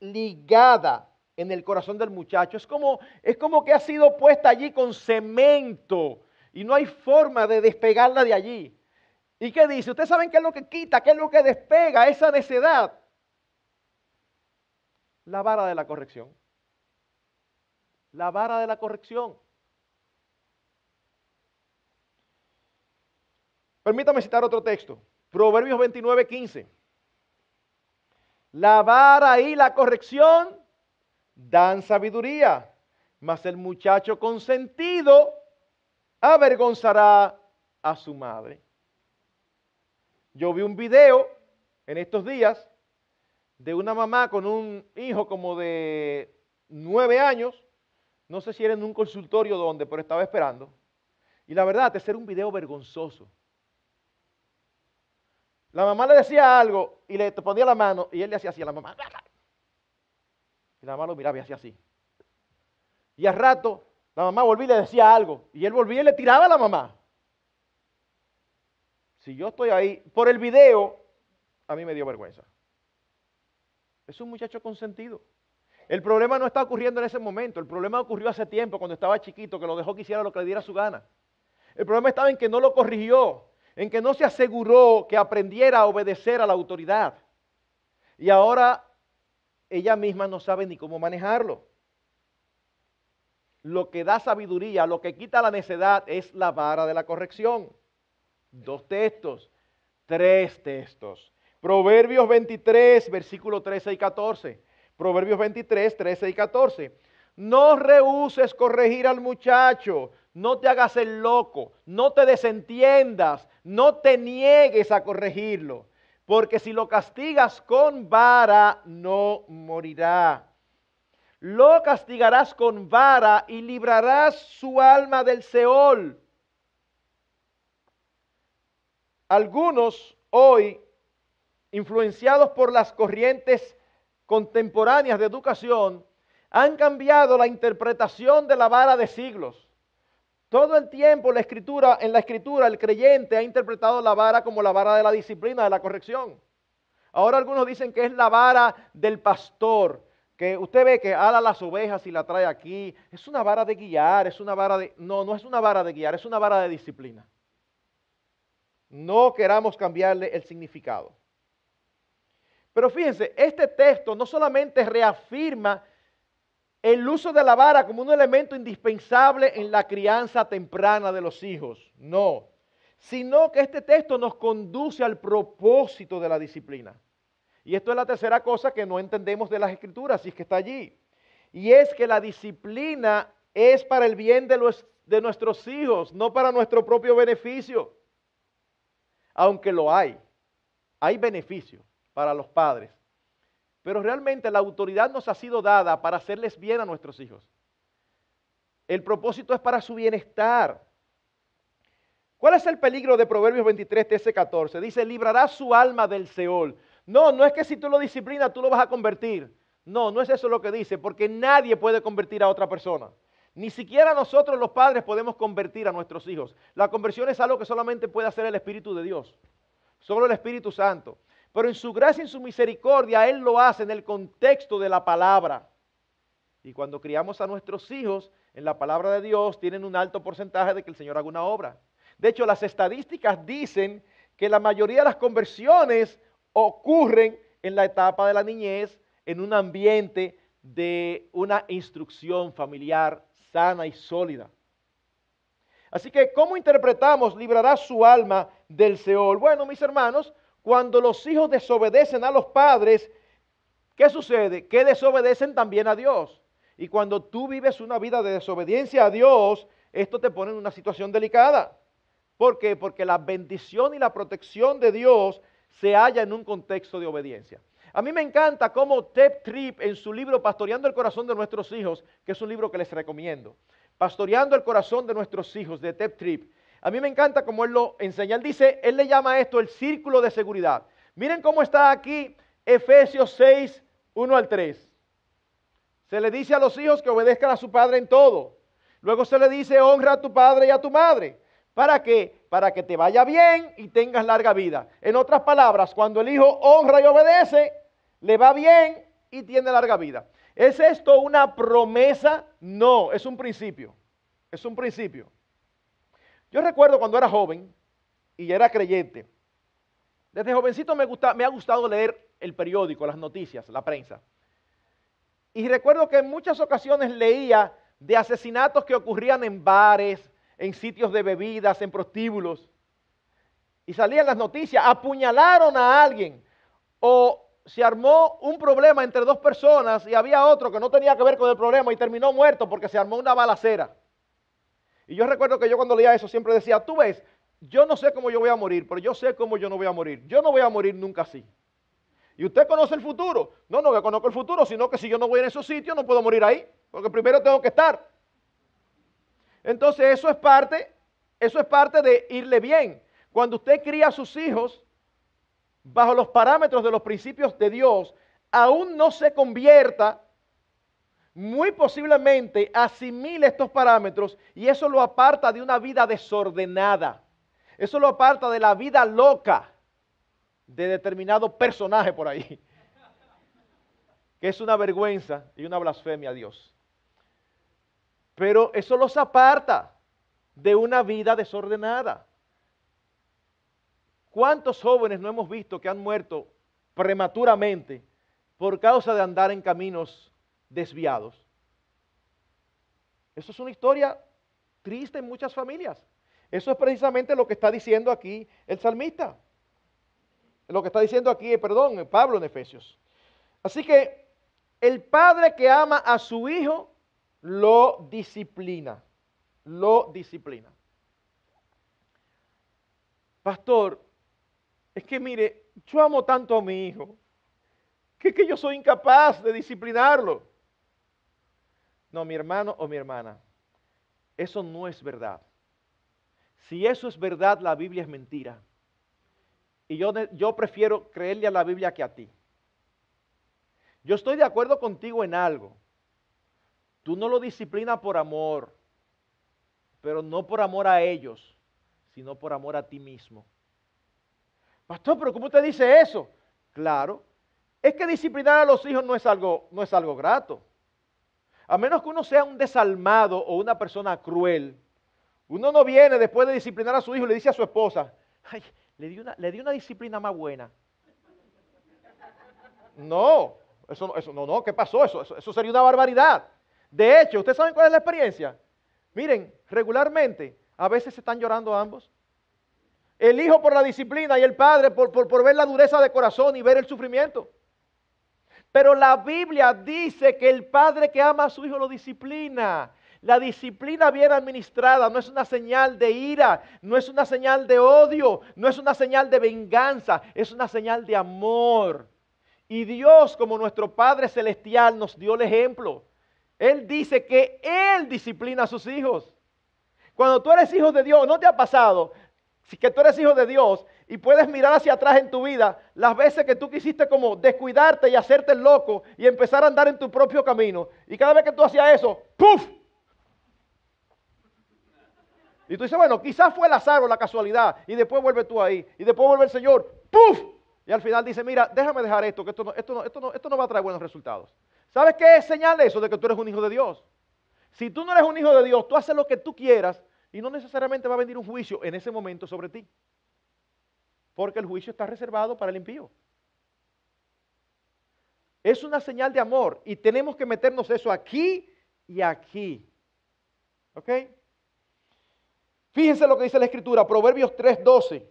ligada en el corazón del muchacho. Es como, es como que ha sido puesta allí con cemento y no hay forma de despegarla de allí. ¿Y qué dice? Ustedes saben qué es lo que quita, qué es lo que despega esa necedad la vara de la corrección. La vara de la corrección. Permítame citar otro texto. Proverbios 29, 15. La vara y la corrección dan sabiduría, mas el muchacho consentido avergonzará a su madre. Yo vi un video en estos días de una mamá con un hijo como de nueve años, no sé si era en un consultorio donde, pero estaba esperando. Y la verdad, es era un video vergonzoso. La mamá le decía algo y le ponía la mano y él le hacía así a la mamá. Y la mamá lo miraba y hacía así. Y al rato la mamá volvía y le decía algo y él volvía y le tiraba a la mamá. Si yo estoy ahí, por el video, a mí me dio vergüenza. Es un muchacho consentido. El problema no está ocurriendo en ese momento. El problema ocurrió hace tiempo, cuando estaba chiquito, que lo dejó que hiciera lo que le diera su gana. El problema estaba en que no lo corrigió, en que no se aseguró que aprendiera a obedecer a la autoridad. Y ahora ella misma no sabe ni cómo manejarlo. Lo que da sabiduría, lo que quita la necedad es la vara de la corrección. Dos textos, tres textos. Proverbios 23, versículo 13 y 14. Proverbios 23, 13 y 14. No rehuses corregir al muchacho, no te hagas el loco, no te desentiendas, no te niegues a corregirlo, porque si lo castigas con vara, no morirá. Lo castigarás con vara y librarás su alma del Seol. Algunos hoy influenciados por las corrientes contemporáneas de educación, han cambiado la interpretación de la vara de siglos. Todo el tiempo la escritura, en la escritura el creyente ha interpretado la vara como la vara de la disciplina, de la corrección. Ahora algunos dicen que es la vara del pastor, que usted ve que ala las ovejas y la trae aquí. Es una vara de guiar, es una vara de... No, no es una vara de guiar, es una vara de disciplina. No queramos cambiarle el significado. Pero fíjense, este texto no solamente reafirma el uso de la vara como un elemento indispensable en la crianza temprana de los hijos, no, sino que este texto nos conduce al propósito de la disciplina. Y esto es la tercera cosa que no entendemos de las escrituras, si es que está allí. Y es que la disciplina es para el bien de, los, de nuestros hijos, no para nuestro propio beneficio. Aunque lo hay, hay beneficio para los padres. Pero realmente la autoridad nos ha sido dada para hacerles bien a nuestros hijos. El propósito es para su bienestar. ¿Cuál es el peligro de Proverbios 23, 13, 14? Dice, librará su alma del Seol. No, no es que si tú lo disciplinas tú lo vas a convertir. No, no es eso lo que dice, porque nadie puede convertir a otra persona. Ni siquiera nosotros los padres podemos convertir a nuestros hijos. La conversión es algo que solamente puede hacer el Espíritu de Dios. Solo el Espíritu Santo. Pero en su gracia y en su misericordia Él lo hace en el contexto de la palabra. Y cuando criamos a nuestros hijos, en la palabra de Dios tienen un alto porcentaje de que el Señor haga una obra. De hecho, las estadísticas dicen que la mayoría de las conversiones ocurren en la etapa de la niñez, en un ambiente de una instrucción familiar sana y sólida. Así que, ¿cómo interpretamos librará su alma del Seol? Bueno, mis hermanos, cuando los hijos desobedecen a los padres, ¿qué sucede? Que desobedecen también a Dios. Y cuando tú vives una vida de desobediencia a Dios, esto te pone en una situación delicada. ¿Por qué? Porque la bendición y la protección de Dios se halla en un contexto de obediencia. A mí me encanta cómo Ted Tripp en su libro Pastoreando el corazón de nuestros hijos, que es un libro que les recomiendo, Pastoreando el corazón de nuestros hijos de Ted Tripp, a mí me encanta cómo él lo enseña. Él dice, él le llama esto el círculo de seguridad. Miren cómo está aquí Efesios 6, 1 al 3. Se le dice a los hijos que obedezcan a su padre en todo. Luego se le dice, honra a tu padre y a tu madre. ¿Para qué? Para que te vaya bien y tengas larga vida. En otras palabras, cuando el hijo honra y obedece, le va bien y tiene larga vida. ¿Es esto una promesa? No, es un principio. Es un principio. Yo recuerdo cuando era joven y era creyente. Desde jovencito me, me ha gustado leer el periódico, las noticias, la prensa. Y recuerdo que en muchas ocasiones leía de asesinatos que ocurrían en bares, en sitios de bebidas, en prostíbulos. Y salían las noticias, apuñalaron a alguien o se armó un problema entre dos personas y había otro que no tenía que ver con el problema y terminó muerto porque se armó una balacera. Y yo recuerdo que yo cuando leía eso siempre decía, tú ves, yo no sé cómo yo voy a morir, pero yo sé cómo yo no voy a morir. Yo no voy a morir nunca así. ¿Y usted conoce el futuro? No, no que conozco el futuro, sino que si yo no voy en esos sitios no puedo morir ahí, porque primero tengo que estar. Entonces eso es parte, eso es parte de irle bien. Cuando usted cría a sus hijos bajo los parámetros de los principios de Dios, aún no se convierta, muy posiblemente asimile estos parámetros y eso lo aparta de una vida desordenada. Eso lo aparta de la vida loca de determinado personaje por ahí, que es una vergüenza y una blasfemia a Dios. Pero eso los aparta de una vida desordenada. ¿Cuántos jóvenes no hemos visto que han muerto prematuramente por causa de andar en caminos desviados? Eso es una historia triste en muchas familias. Eso es precisamente lo que está diciendo aquí el salmista lo que está diciendo aquí, perdón, Pablo en Efesios. Así que el padre que ama a su hijo lo disciplina, lo disciplina. Pastor, es que mire, yo amo tanto a mi hijo, que, que yo soy incapaz de disciplinarlo. No, mi hermano o mi hermana, eso no es verdad. Si eso es verdad, la Biblia es mentira. Y yo, yo prefiero creerle a la Biblia que a ti. Yo estoy de acuerdo contigo en algo. Tú no lo disciplinas por amor, pero no por amor a ellos, sino por amor a ti mismo. Pastor, pero ¿cómo usted dice eso? Claro, es que disciplinar a los hijos no es algo, no es algo grato. A menos que uno sea un desalmado o una persona cruel, uno no viene después de disciplinar a su hijo y le dice a su esposa, ay, le di una, le una disciplina más buena. No, eso, eso no, no, ¿qué pasó? Eso, eso, sería una barbaridad. De hecho, ¿ustedes saben cuál es la experiencia? Miren, regularmente, a veces se están llorando ambos. El hijo por la disciplina y el padre por, por, por ver la dureza de corazón y ver el sufrimiento. Pero la Biblia dice que el padre que ama a su hijo lo disciplina. La disciplina bien administrada no es una señal de ira, no es una señal de odio, no es una señal de venganza, es una señal de amor. Y Dios, como nuestro Padre Celestial, nos dio el ejemplo. Él dice que Él disciplina a sus hijos. Cuando tú eres hijo de Dios, ¿no te ha pasado que tú eres hijo de Dios y puedes mirar hacia atrás en tu vida las veces que tú quisiste como descuidarte y hacerte el loco y empezar a andar en tu propio camino? Y cada vez que tú hacías eso, ¡puf! Y tú dices, bueno, quizás fue el azar o la casualidad. Y después vuelve tú ahí. Y después vuelve el Señor. ¡Puf! Y al final dice, mira, déjame dejar esto, que esto no, esto no, esto no, esto no va a traer buenos resultados. ¿Sabes qué es señal eso? De que tú eres un hijo de Dios. Si tú no eres un hijo de Dios, tú haces lo que tú quieras y no necesariamente va a venir un juicio en ese momento sobre ti. Porque el juicio está reservado para el impío. Es una señal de amor y tenemos que meternos eso aquí y aquí. ¿Ok? Fíjense lo que dice la escritura, Proverbios 3:12.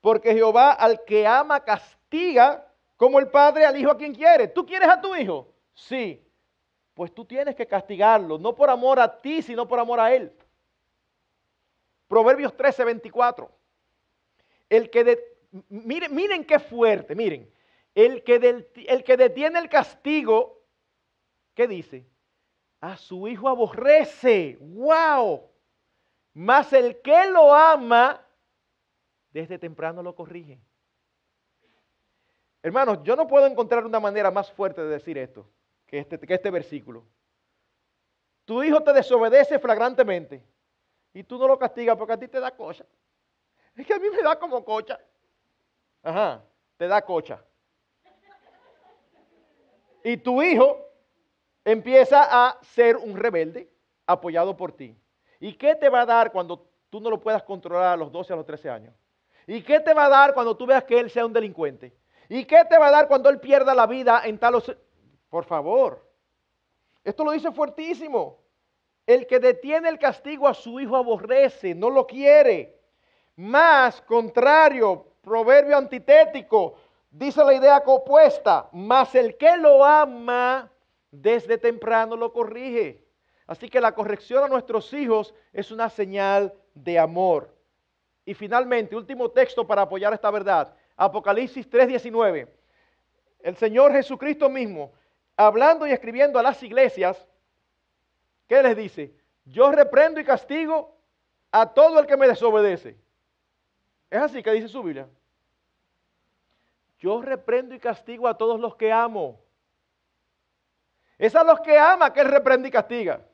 Porque Jehová al que ama castiga como el padre al hijo a quien quiere. ¿Tú quieres a tu hijo? Sí. Pues tú tienes que castigarlo, no por amor a ti, sino por amor a él. Proverbios 13:24. El que de, miren, miren qué fuerte, miren. El que, el que detiene el castigo, ¿qué dice? A su hijo aborrece. ¡Wow! Mas el que lo ama, desde temprano lo corrige. Hermanos, yo no puedo encontrar una manera más fuerte de decir esto que este, que este versículo. Tu hijo te desobedece flagrantemente y tú no lo castigas porque a ti te da cocha. Es que a mí me da como cocha. Ajá, te da cocha. Y tu hijo empieza a ser un rebelde apoyado por ti. ¿Y qué te va a dar cuando tú no lo puedas controlar a los 12, a los 13 años? ¿Y qué te va a dar cuando tú veas que él sea un delincuente? ¿Y qué te va a dar cuando él pierda la vida en tal... Por favor. Esto lo dice fuertísimo. El que detiene el castigo a su hijo aborrece, no lo quiere. Más contrario, proverbio antitético, dice la idea opuesta, más el que lo ama desde temprano lo corrige. Así que la corrección a nuestros hijos es una señal de amor. Y finalmente, último texto para apoyar esta verdad, Apocalipsis 3:19. El Señor Jesucristo mismo, hablando y escribiendo a las iglesias, ¿qué les dice? Yo reprendo y castigo a todo el que me desobedece. Es así que dice su Biblia. Yo reprendo y castigo a todos los que amo. Es a los que ama que Él reprende y castiga.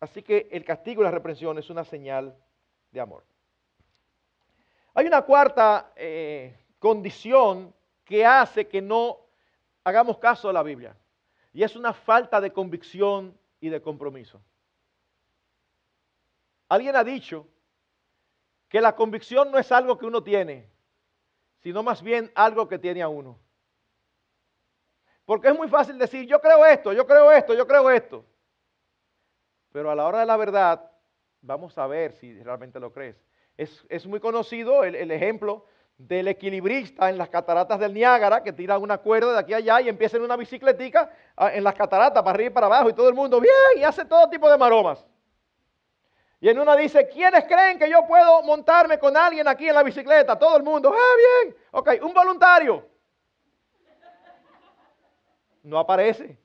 Así que el castigo y la reprensión es una señal de amor. Hay una cuarta eh, condición que hace que no hagamos caso de la Biblia. Y es una falta de convicción y de compromiso. Alguien ha dicho que la convicción no es algo que uno tiene, sino más bien algo que tiene a uno. Porque es muy fácil decir, yo creo esto, yo creo esto, yo creo esto. Pero a la hora de la verdad, vamos a ver si realmente lo crees. Es, muy conocido el, ejemplo del equilibrista en las cataratas del Niágara que tira una cuerda de aquí allá y empieza en una bicicletica ah, en las cataratas para arriba y para abajo y todo el mundo bien y hace todo tipo de maromas. Y en una dice, ¿quiénes creen que yo puedo montarme con alguien aquí en la bicicleta? Todo el mundo, ah, bien. Ok, un voluntario. No aparece.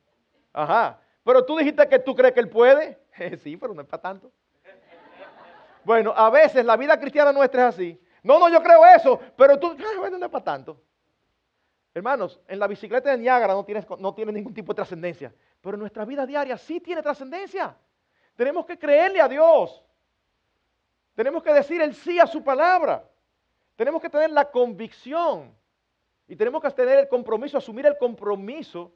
Ajá. Pero tú dijiste que tú crees que él puede. sí, pero no es para tanto. Bueno, a veces la vida cristiana nuestra es así. No, no, yo creo eso, pero tú, bueno, no es para tanto. Hermanos, en la bicicleta de Niágara no, tienes, no tiene ningún tipo de trascendencia, pero en nuestra vida diaria sí tiene trascendencia. Tenemos que creerle a Dios. Tenemos que decir el sí a su palabra. Tenemos que tener la convicción y tenemos que tener el compromiso, asumir el compromiso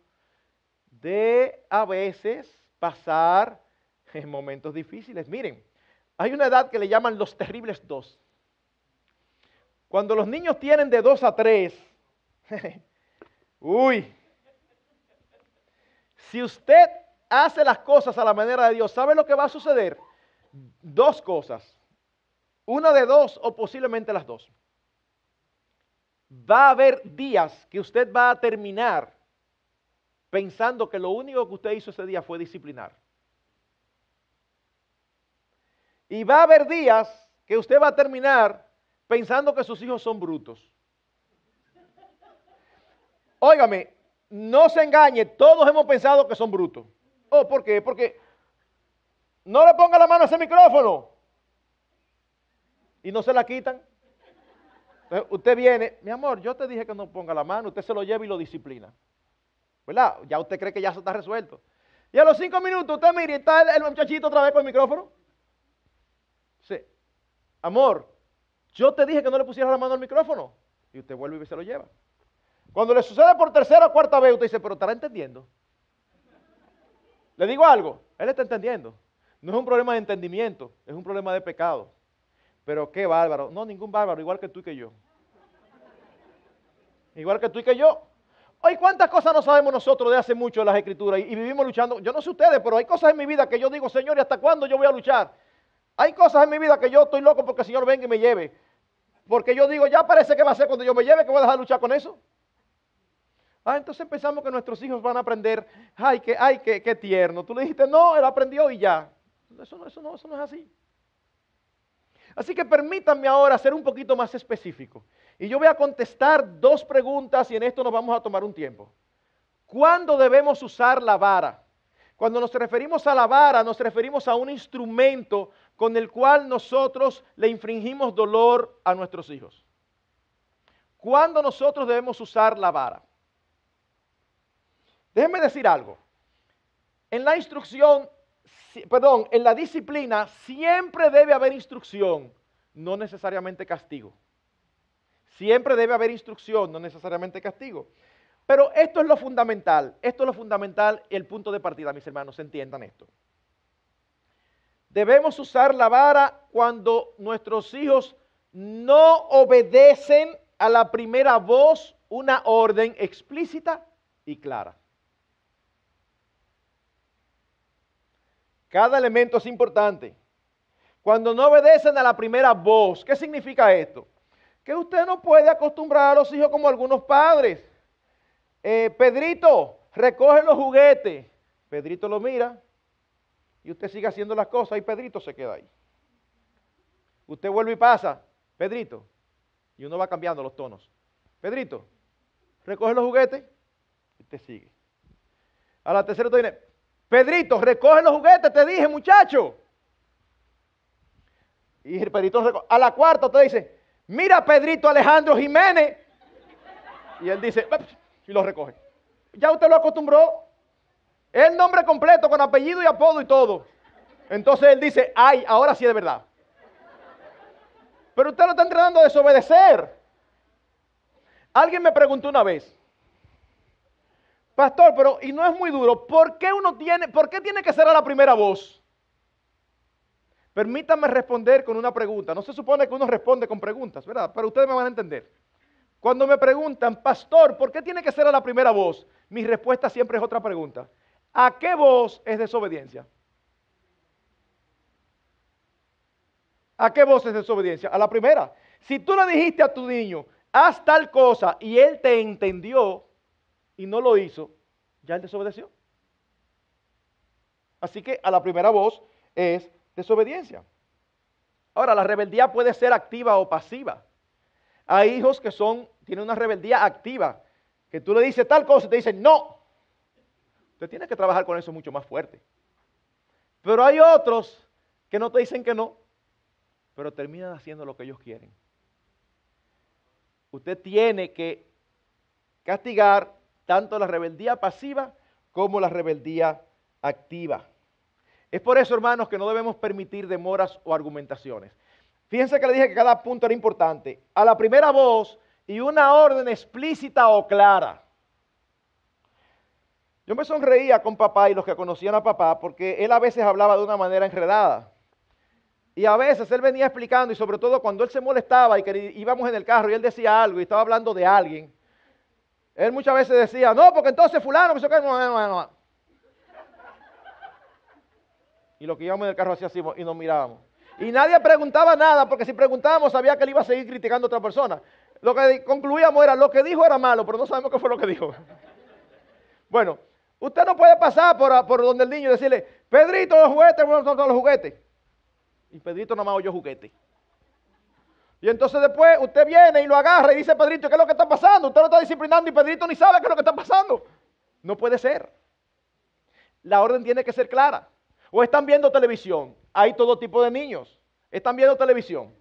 de a veces pasar en momentos difíciles. Miren, hay una edad que le llaman los terribles dos. Cuando los niños tienen de dos a tres, uy, si usted hace las cosas a la manera de Dios, ¿sabe lo que va a suceder? Dos cosas. Una de dos o posiblemente las dos. Va a haber días que usted va a terminar pensando que lo único que usted hizo ese día fue disciplinar. Y va a haber días que usted va a terminar pensando que sus hijos son brutos. Óigame, no se engañe, todos hemos pensado que son brutos. Oh, ¿por qué? Porque no le ponga la mano a ese micrófono y no se la quitan. usted viene, mi amor, yo te dije que no ponga la mano, usted se lo lleva y lo disciplina. ¿Verdad? Ya usted cree que ya se está resuelto. Y a los cinco minutos usted mire, está el muchachito otra vez con el micrófono. Sí. Amor, yo te dije que no le pusieras la mano al micrófono. Y usted vuelve y se lo lleva. Cuando le sucede por tercera o cuarta vez, usted dice, pero estará entendiendo. Le digo algo, él está entendiendo. No es un problema de entendimiento, es un problema de pecado. Pero qué bárbaro. No, ningún bárbaro, igual que tú y que yo. Igual que tú y que yo. Hoy, ¿cuántas cosas no sabemos nosotros de hace mucho en las escrituras y, vivimos luchando? Yo no sé ustedes, pero hay cosas en mi vida que yo digo, Señor, ¿y hasta cuándo yo voy a luchar? Hay cosas en mi vida que yo estoy loco porque el Señor venga y me lleve. Porque yo digo, ya parece que va a ser cuando yo me lleve que voy a dejar de luchar con eso. Ah, entonces pensamos que nuestros hijos van a aprender, ay, que, ay, qué, qué tierno. Tú le dijiste, no, él aprendió y ya. Eso no, eso, no, eso no es así. Así que permítanme ahora ser un poquito más específico. Y yo voy a contestar dos preguntas y en esto nos vamos a tomar un tiempo. ¿Cuándo debemos usar la vara? Cuando nos referimos a la vara, nos referimos a un instrumento con el cual nosotros le infringimos dolor a nuestros hijos. ¿Cuándo nosotros debemos usar la vara? Déjenme decir algo. En la instrucción, perdón, en la disciplina siempre debe haber instrucción, no necesariamente castigo. Siempre debe haber instrucción, no necesariamente castigo. Pero esto es lo fundamental, esto es lo fundamental, el punto de partida, mis hermanos, entiendan esto. Debemos usar la vara cuando nuestros hijos no obedecen a la primera voz una orden explícita y clara. Cada elemento es importante. Cuando no obedecen a la primera voz, ¿qué significa esto? Que usted no puede acostumbrar a los hijos como algunos padres. Eh, Pedrito, recoge los juguetes. Pedrito lo mira y usted sigue haciendo las cosas y Pedrito se queda ahí. Usted vuelve y pasa, Pedrito, y uno va cambiando los tonos. Pedrito, recoge los juguetes y usted sigue. A la tercera usted viene, Pedrito, recoge los juguetes, te dije, muchacho. Y Pedrito A la cuarta te dice, mira Pedrito Alejandro Jiménez. Y él dice, y lo recoge. Ya usted lo acostumbró. El nombre completo con apellido y apodo y todo. Entonces él dice, ay, ahora sí es verdad. Pero usted lo está entrenando a desobedecer. Alguien me preguntó una vez, Pastor, pero y no es muy duro, ¿por qué uno tiene, por qué tiene que ser a la primera voz? Permítanme responder con una pregunta. No se supone que uno responde con preguntas, ¿verdad? Pero ustedes me van a entender. Cuando me preguntan, pastor, ¿por qué tiene que ser a la primera voz? Mi respuesta siempre es otra pregunta. ¿A qué voz es desobediencia? ¿A qué voz es desobediencia? A la primera. Si tú le dijiste a tu niño, haz tal cosa y él te entendió, y no lo hizo, ya él desobedeció. Así que a la primera voz es desobediencia. Ahora, la rebeldía puede ser activa o pasiva. Hay hijos que son, tienen una rebeldía activa, que tú le dices tal cosa y te dicen no. Usted tiene que trabajar con eso mucho más fuerte. Pero hay otros que no te dicen que no, pero terminan haciendo lo que ellos quieren. Usted tiene que castigar tanto la rebeldía pasiva como la rebeldía activa. Es por eso, hermanos, que no debemos permitir demoras o argumentaciones. Fíjense que le dije que cada punto era importante. A la primera voz y una orden explícita o clara. Yo me sonreía con papá y los que conocían a papá porque él a veces hablaba de una manera enredada. Y a veces él venía explicando y sobre todo cuando él se molestaba y que íbamos en el carro y él decía algo y estaba hablando de alguien, él muchas veces decía, no, porque entonces fulano, que se no, no, no. Y lo que íbamos en el carro hacía así y nos mirábamos. Y nadie preguntaba nada, porque si preguntábamos sabía que él iba a seguir criticando a otra persona. Lo que concluíamos era, lo que dijo era malo, pero no sabemos qué fue lo que dijo. Bueno, usted no puede pasar por, por donde el niño y decirle, Pedrito, los juguetes, los juguetes. Y Pedrito nada más oyó juguete. Y entonces después usted viene y lo agarra y dice, Pedrito, ¿qué es lo que está pasando? Usted lo está disciplinando y Pedrito ni sabe qué es lo que está pasando. No puede ser. La orden tiene que ser clara. O están viendo televisión. Hay todo tipo de niños. Están viendo televisión.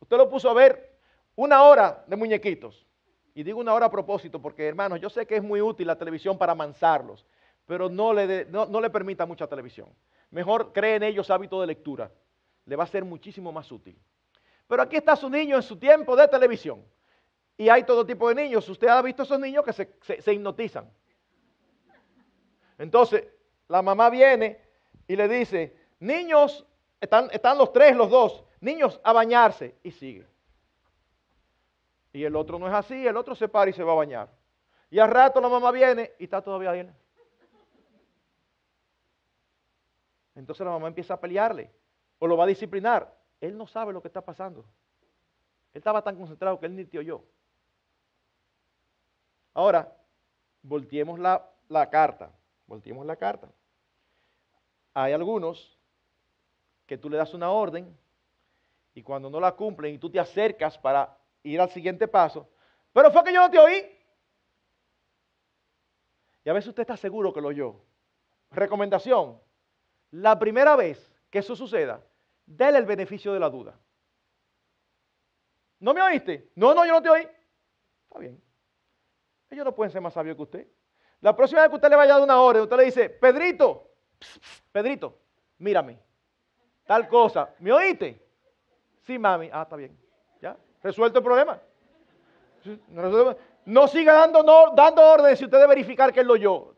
Usted lo puso a ver una hora de muñequitos. Y digo una hora a propósito porque, hermanos, yo sé que es muy útil la televisión para amansarlos, pero no le, no, no le permita mucha televisión. Mejor cree en ellos hábito de lectura. Le va a ser muchísimo más útil. Pero aquí está su niño en su tiempo de televisión. Y hay todo tipo de niños. Usted ha visto esos niños que se, hipnotizan. Entonces, la mamá viene y le dice, niños, están, están los tres, los dos, niños, a bañarse. Y sigue. Y el otro no es así, el otro se para y se va a bañar. Y al rato la mamá viene y está todavía ahí. Entonces la mamá empieza a pelearle o lo va a disciplinar. Él no sabe lo que está pasando. Él estaba tan concentrado que él ni te oyó. Ahora, volteemos la, carta. Volteemos la carta. Hay algunos que tú le das una orden y cuando no la cumplen y tú te acercas para ir al siguiente paso, pero fue que yo no te oí. Y a veces usted está seguro que lo oyó. Recomendación, la primera vez que eso suceda, déle el beneficio de la duda. ¿No me oíste? No, no, yo no te oí. Está bien. Ellos no pueden ser más sabios que usted. La próxima vez que usted le vaya a dar una orden, usted le dice, Pedrito, Pedrito, mírame. Tal cosa. ¿Me oíste? Sí, mami. Ah, está bien. ¿Ya? Resuelto el problema. No siga dando, dando órdenes si usted debe verificar que él lo oyó.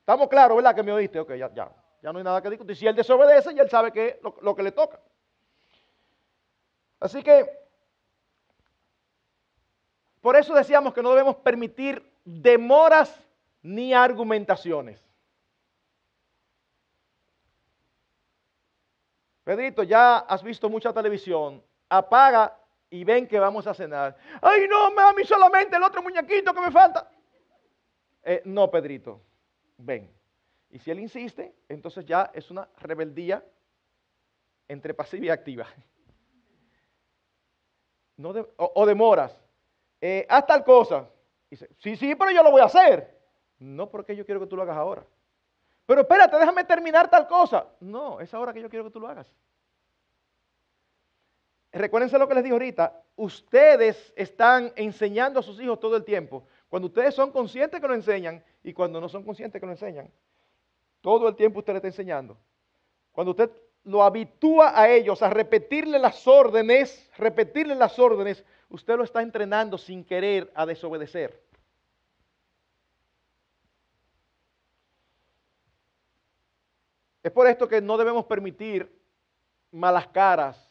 Estamos claros, ¿verdad? Que me oíste. Ok, ya, ya. Ya no hay nada que discutir. Si él desobedece, ya él sabe que lo, lo que le toca. Así que, por eso decíamos que no debemos permitir demoras ni argumentaciones. Pedrito, ya has visto mucha televisión, apaga y ven que vamos a cenar. Ay, no, mami, solamente el otro muñequito que me falta. Eh, no, Pedrito, ven. Y si él insiste, entonces ya es una rebeldía entre pasiva y activa. O, demoras. Eh, haz tal cosa. Dice, sí, sí, pero yo lo voy a hacer. No porque yo quiero que tú lo hagas ahora. Pero espérate, déjame terminar tal cosa. No, es ahora que yo quiero que tú lo hagas. Recuérdense lo que les dije ahorita. Ustedes están enseñando a sus hijos todo el tiempo. Cuando ustedes son conscientes que lo enseñan y cuando no son conscientes que lo enseñan. Todo el tiempo usted le está enseñando. Cuando usted lo habitúa a ellos a repetirle las órdenes, repetirle las órdenes, usted lo está entrenando sin querer a desobedecer. Es por esto que no debemos permitir malas caras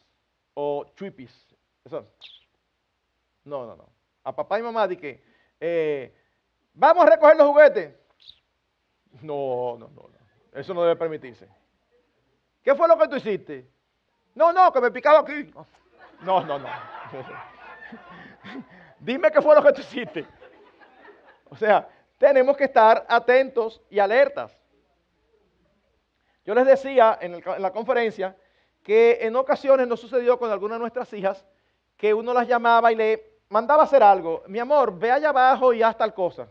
o chuipis. No, no, no. A papá y mamá di que eh, vamos a recoger los juguetes. No, no, no, no. Eso no debe permitirse. ¿Qué fue lo que tú hiciste? No, no, que me picaba aquí. No, no, no. Dime qué fue lo que tú hiciste. O sea, tenemos que estar atentos y alertas. Yo les decía en, la conferencia que en ocasiones nos sucedió con algunas de nuestras hijas que uno las llamaba y le mandaba hacer algo. Mi amor, ve allá abajo y haz tal cosa.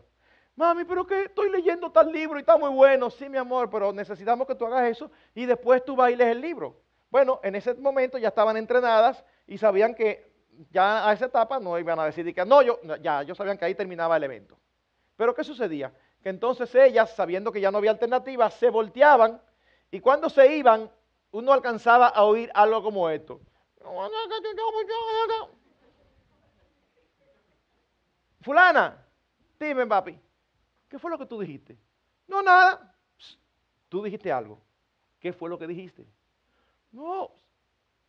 Mami, pero que estoy leyendo tal libro y está muy bueno. Sí, mi amor, pero necesitamos que tú hagas eso y después tú bailes el libro. Bueno, en ese momento ya estaban entrenadas y sabían que ya a esa etapa no iban a decir que no, yo, ya, ellos sabían que ahí terminaba el evento. Pero ¿qué sucedía? Que entonces ellas, sabiendo que ya no había alternativa, se volteaban y cuando se iban, uno alcanzaba a oír algo como esto. Fulana, dime papi, ¿qué fue lo que tú dijiste? No, nada. Tú dijiste algo. ¿Qué fue lo que dijiste? No,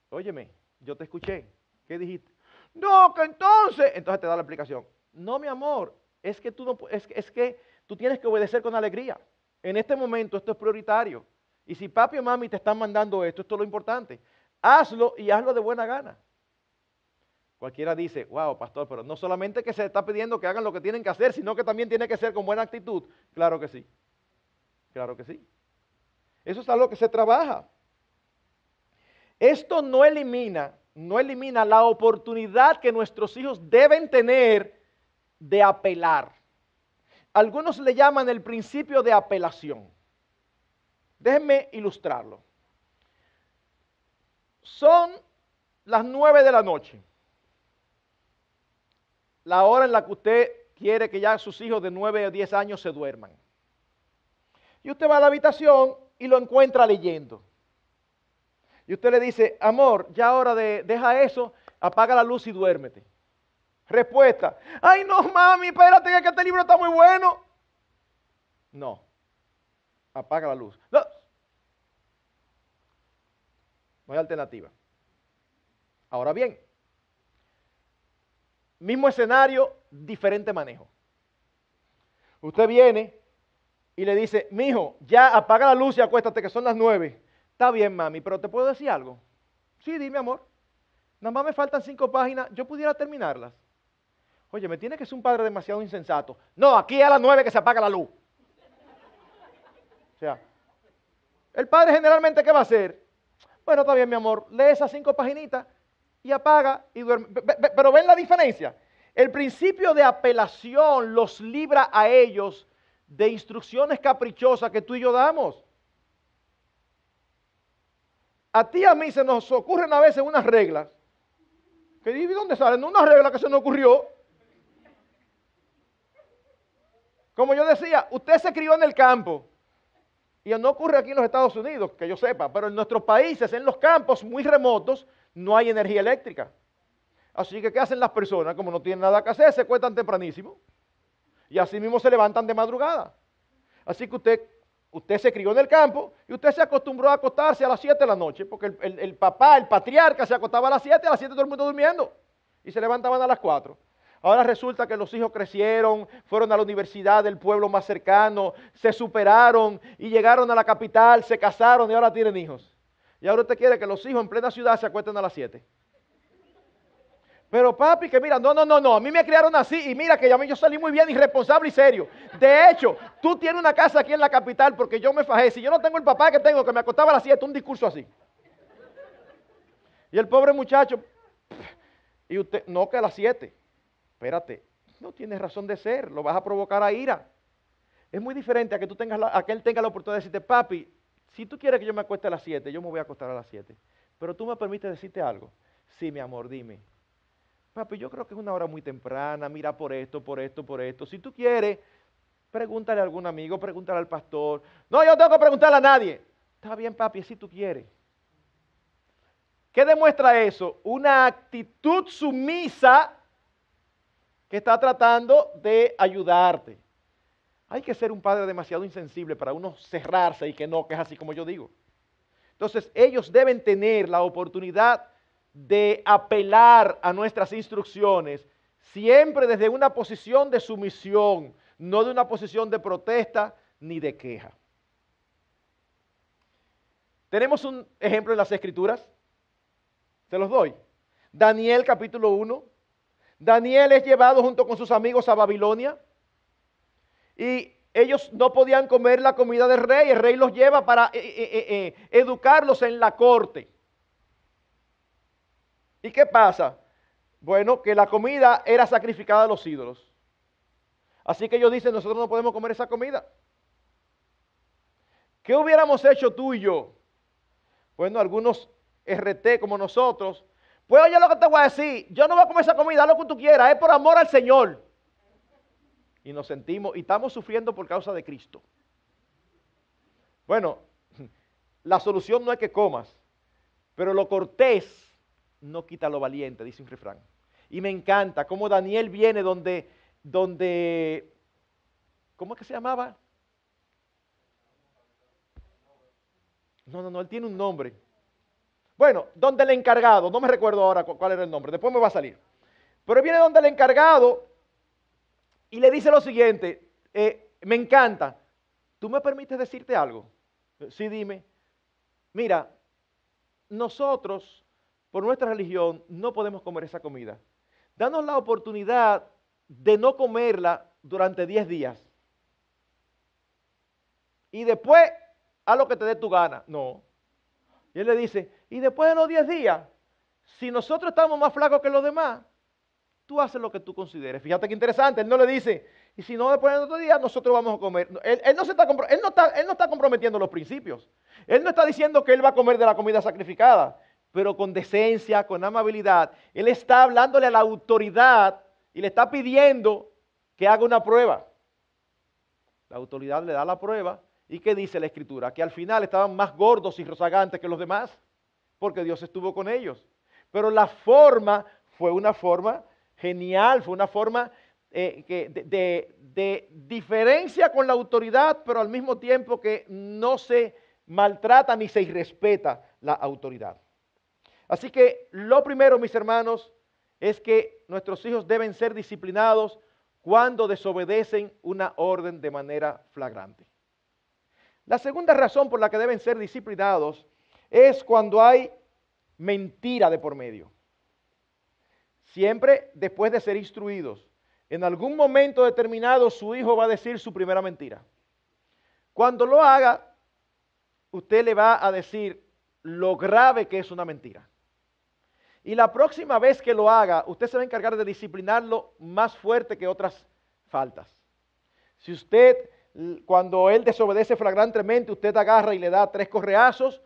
óyeme, yo te escuché. ¿Qué dijiste? No, que entonces, entonces te da la explicación. No, mi amor, es que tú no, es, es que tú tienes que obedecer con alegría. En este momento esto es prioritario. Y si papi o mami te están mandando esto, esto es lo importante. Hazlo y hazlo de buena gana. Cualquiera dice, wow, pastor, pero no solamente que se está pidiendo que hagan lo que tienen que hacer, sino que también tiene que ser con buena actitud. Claro que sí. Claro que sí. Eso es algo que se trabaja. Esto no elimina, no elimina la oportunidad que nuestros hijos deben tener de apelar. Algunos le llaman el principio de apelación. Déjenme ilustrarlo. Son las nueve de la noche, la hora en la que usted quiere que ya sus hijos de nueve o diez años se duerman. Y usted va a la habitación y lo encuentra leyendo. Y usted le dice, amor, ya hora de, deja eso, apaga la luz y duérmete. Respuesta, ay no mami, espérate que este libro está muy bueno. No, apaga la luz. No hay alternativa. Ahora bien, mismo escenario, diferente manejo. Usted viene y le dice, mijo, ya apaga la luz y acuéstate que son las nueve. Está bien, mami, pero ¿te puedo decir algo? Sí, dime, amor. Nada más me faltan cinco páginas, yo pudiera terminarlas. Oye, me tiene que ser un padre demasiado insensato. No, aquí a las nueve que se apaga la luz. O sea, el padre generalmente, ¿qué va a hacer? Bueno, está bien, mi amor, lee esas cinco paginitas y apaga y duerme. Pero ven la diferencia. El principio de apelación los libra a ellos de instrucciones caprichosas que tú y yo damos. A ti y a mí se nos ocurren a veces unas reglas. Que ¿De dónde salen? Una regla que se nos ocurrió. Como yo decía, usted se crió en el campo. Y no ocurre aquí en los Estados Unidos, que yo sepa, pero en nuestros países, en los campos muy remotos, no hay energía eléctrica. Así que, ¿qué hacen las personas? Como no tienen nada que hacer, se cuestan tempranísimo. Y así mismo se levantan de madrugada. Así que usted, usted se crió en el campo y usted se acostumbró a acostarse a las 7 de la noche, porque el, el papá, el patriarca, se acostaba a las 7, a las 7 todo el mundo durmiendo. Y se levantaban a las 4. Ahora resulta que los hijos crecieron, fueron a la universidad del pueblo más cercano, se superaron y llegaron a la capital, se casaron y ahora tienen hijos. Y ahora usted quiere que los hijos en plena ciudad se acuesten a las 7. Pero papi, que mira, no, no, no, no, a mí me criaron así y mira que yo salí muy bien, irresponsable y serio. De hecho, tú tienes una casa aquí en la capital porque yo me fajé. Si yo no tengo el papá que tengo, que me acostaba a las 7, un discurso así. Y el pobre muchacho, y usted, no que a las 7 espérate, no tienes razón de ser, lo vas a provocar a ira. Es muy diferente a que, tú tengas a que él tenga la oportunidad de decirte, papi, si tú quieres que yo me acueste a las 7, yo me voy a acostar a las 7. Pero tú me permites decirte algo. Sí, mi amor, dime. Papi, yo creo que es una hora muy temprana, mira por esto, por esto, por esto. Si tú quieres, pregúntale a algún amigo, pregúntale al pastor. No, yo tengo que preguntarle a nadie. Está bien, papi, si tú quieres. ¿Qué demuestra eso? Una actitud sumisa que está tratando de ayudarte. Hay que ser un padre demasiado insensible para uno cerrarse y que no, que es así como yo digo. Entonces, ellos deben tener la oportunidad de apelar a nuestras instrucciones siempre desde una posición de sumisión, no de una posición de protesta ni de queja. Tenemos un ejemplo en las escrituras. Se los doy. Daniel capítulo 1, Daniel es llevado junto con sus amigos a Babilonia y ellos no podían comer la comida del rey, el rey los lleva para eh, eh, eh, educarlos en la corte. ¿Y qué pasa? Bueno, que la comida era sacrificada a los ídolos. Así que ellos dicen, nosotros no podemos comer esa comida. ¿Qué hubiéramos hecho tú y yo? Bueno, algunos RT como nosotros pues oye lo que te voy a decir, yo no voy a comer esa comida, lo que tú quieras, es por amor al Señor. Y nos sentimos, y estamos sufriendo por causa de Cristo. Bueno, la solución no es que comas, pero lo cortés no quita lo valiente, dice un refrán. Y me encanta cómo Daniel viene donde, donde, ¿cómo es que se llamaba? No, no, no, él tiene un nombre. Bueno, donde el encargado, no me recuerdo ahora cuál era el nombre, después me va a salir. Pero viene donde el encargado y le dice lo siguiente, eh, me encanta, ¿tú me permites decirte algo? Sí, dime. Mira, nosotros, por nuestra religión, no podemos comer esa comida. Danos la oportunidad de no comerla durante 10 días. Y después, haz lo que te dé tu gana. No. Y él le dice, y después de los 10 días, si nosotros estamos más flacos que los demás, tú haces lo que tú consideres. Fíjate qué interesante, él no le dice, y si no después de otro día, nosotros vamos a comer. Él, no está, él, no está, él no está comprometiendo los principios. Él no está diciendo que él va a comer de la comida sacrificada, pero con decencia, con amabilidad. Él está hablándole a la autoridad y le está pidiendo que haga una prueba. La autoridad le da la prueba. ¿Y qué dice la escritura? Que al final estaban más gordos y rozagantes que los demás porque Dios estuvo con ellos. Pero la forma fue una forma genial, fue una forma eh, de, de diferencia con la autoridad, pero al mismo tiempo que no se maltrata ni se irrespeta la autoridad. Así que lo primero, mis hermanos, es que nuestros hijos deben ser disciplinados cuando desobedecen una orden de manera flagrante. La segunda razón por la que deben ser disciplinados es cuando hay mentira de por medio. Siempre después de ser instruidos, en algún momento determinado su hijo va a decir su primera mentira. Cuando lo haga, usted le va a decir lo grave que es una mentira. Y la próxima vez que lo haga, usted se va a encargar de disciplinarlo más fuerte que otras faltas. Si usted, cuando él desobedece flagrantemente, usted agarra y le da tres correazos,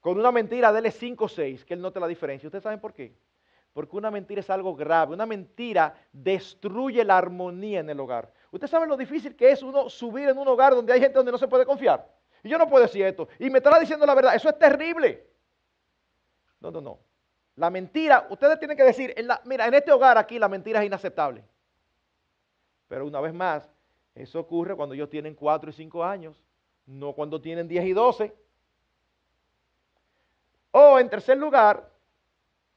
con una mentira, dele cinco o seis, que él note la diferencia. ¿Ustedes saben por qué? Porque una mentira es algo grave. Una mentira destruye la armonía en el hogar. Usted sabe lo difícil que es uno subir en un hogar donde hay gente donde no se puede confiar. Y yo no puedo decir esto. Y me estará diciendo la verdad. Eso es terrible. No, no, no. La mentira, ustedes tienen que decir, mira, en este hogar aquí la mentira es inaceptable. Pero una vez más, eso ocurre cuando ellos tienen 4 y 5 años, no cuando tienen 10 y 12. O en tercer lugar,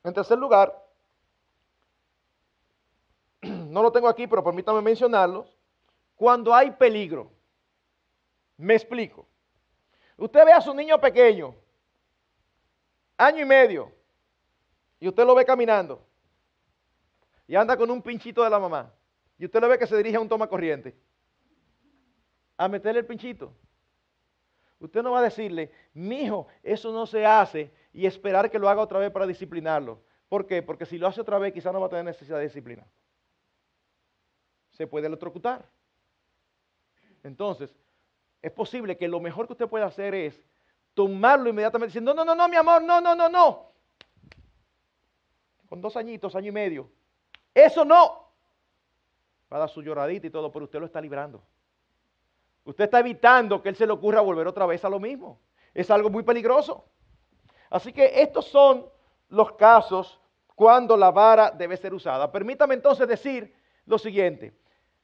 en tercer lugar, no lo tengo aquí, pero permítame mencionarlo, cuando hay peligro. Me explico. Usted ve a su niño pequeño, año y medio, y usted lo ve caminando y anda con un pinchito de la mamá y usted lo ve que se dirige a un toma corriente a meterle el pinchito. Usted no va a decirle, mijo, eso no se hace y esperar que lo haga otra vez para disciplinarlo. ¿Por qué? Porque si lo hace otra vez quizá no va a tener necesidad de disciplina. Se puede electrocutar. Entonces, es posible que lo mejor que usted pueda hacer es tomarlo inmediatamente diciendo, no, no, no, no, mi amor, no, no, no, no con dos añitos, año y medio. Eso no. Va a dar su lloradita y todo, pero usted lo está librando. Usted está evitando que él se le ocurra volver otra vez a lo mismo. Es algo muy peligroso. Así que estos son los casos cuando la vara debe ser usada. Permítame entonces decir lo siguiente.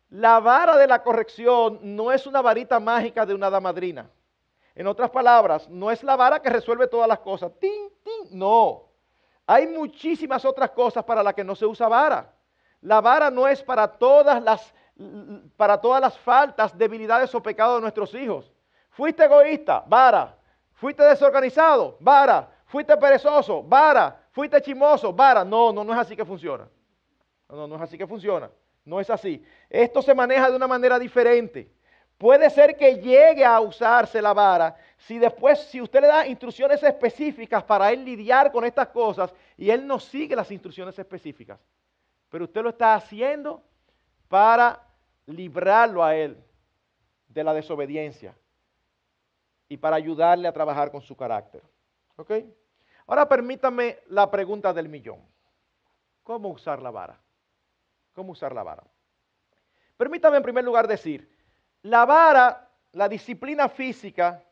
La vara de la corrección no es una varita mágica de una damadrina. En otras palabras, no es la vara que resuelve todas las cosas. ¡Tin, tin! No. Hay muchísimas otras cosas para las que no se usa vara. La vara no es para todas las, para todas las faltas, debilidades o pecados de nuestros hijos. Fuiste egoísta, vara. Fuiste desorganizado, vara. Fuiste perezoso, vara. Fuiste chimoso, vara. No, no, no es así que funciona. No, no, no es así que funciona. No es así. Esto se maneja de una manera diferente. Puede ser que llegue a usarse la vara si después, si usted le da instrucciones específicas para él lidiar con estas cosas y él no sigue las instrucciones específicas. Pero usted lo está haciendo para librarlo a él de la desobediencia y para ayudarle a trabajar con su carácter. ¿Ok? Ahora permítame la pregunta del millón. ¿Cómo usar la vara? ¿Cómo usar la vara? Permítame en primer lugar decir, la vara, la disciplina física,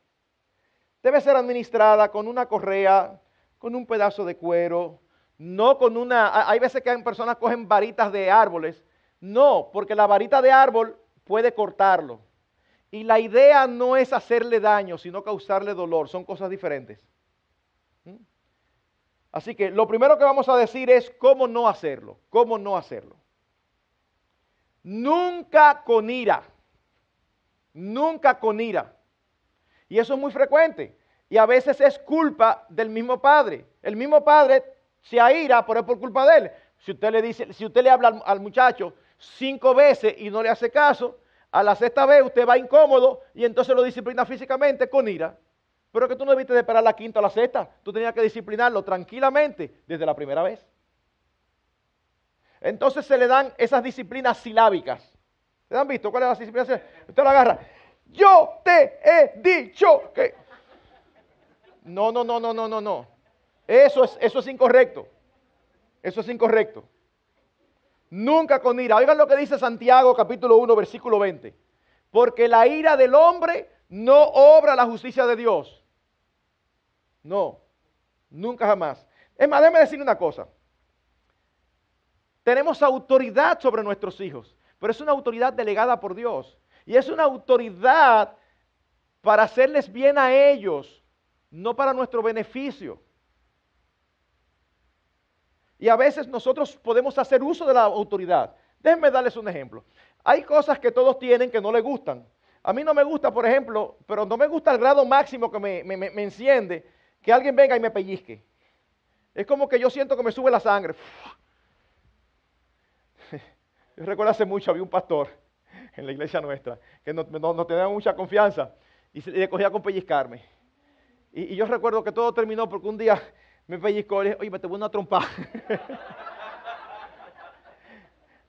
debe ser administrada con una correa, con un pedazo de cuero, no con una... Hay veces que hay personas cogen varitas de árboles. No, porque la varita de árbol puede cortarlo. Y la idea no es hacerle daño, sino causarle dolor. Son cosas diferentes. ¿Mm? Así que lo primero que vamos a decir es cómo no hacerlo. ¿Cómo no hacerlo? Nunca con ira nunca con ira. Y eso es muy frecuente. Y a veces es culpa del mismo padre. El mismo padre se aira, pero es por culpa de él. Si usted le dice, si usted le habla al, muchacho cinco veces y no le hace caso, a la sexta vez usted va incómodo y entonces lo disciplina físicamente con ira. Pero que tú no debiste de esperar la quinta o la sexta. Tú tenías que disciplinarlo tranquilamente desde la primera vez. Entonces se le dan esas disciplinas silábicas. ¿Se han visto cuál es la disciplina? Usted lo agarra. Yo te he dicho que. No, no, no, no, no, no, no. Eso es, eso es incorrecto. Eso es incorrecto. Nunca con ira. Oigan lo que dice Santiago capítulo 1, versículo 20. Porque la ira del hombre no obra la justicia de Dios. No, nunca jamás. Es más, déjeme decir una cosa. Tenemos autoridad sobre nuestros hijos. pero es una autoridad delegada por Dios. Y es una autoridad para hacerles bien a ellos, no para nuestro beneficio. Y a veces nosotros podemos hacer uso de la autoridad. Déjenme darles un ejemplo. Hay cosas que todos tienen que no les gustan. A mí no me gusta, por ejemplo, pero no me gusta el grado máximo que me, me enciende, que alguien venga y me pellizque. Es como que yo siento que me sube la sangre. Yo recuerdo hace mucho, había un pastor en la iglesia nuestra que nos, tenía mucha confianza y, le cogía con pellizcarme. Y, yo recuerdo que todo terminó porque un día me pellizcó y le dije, oye, me te voy una trompa.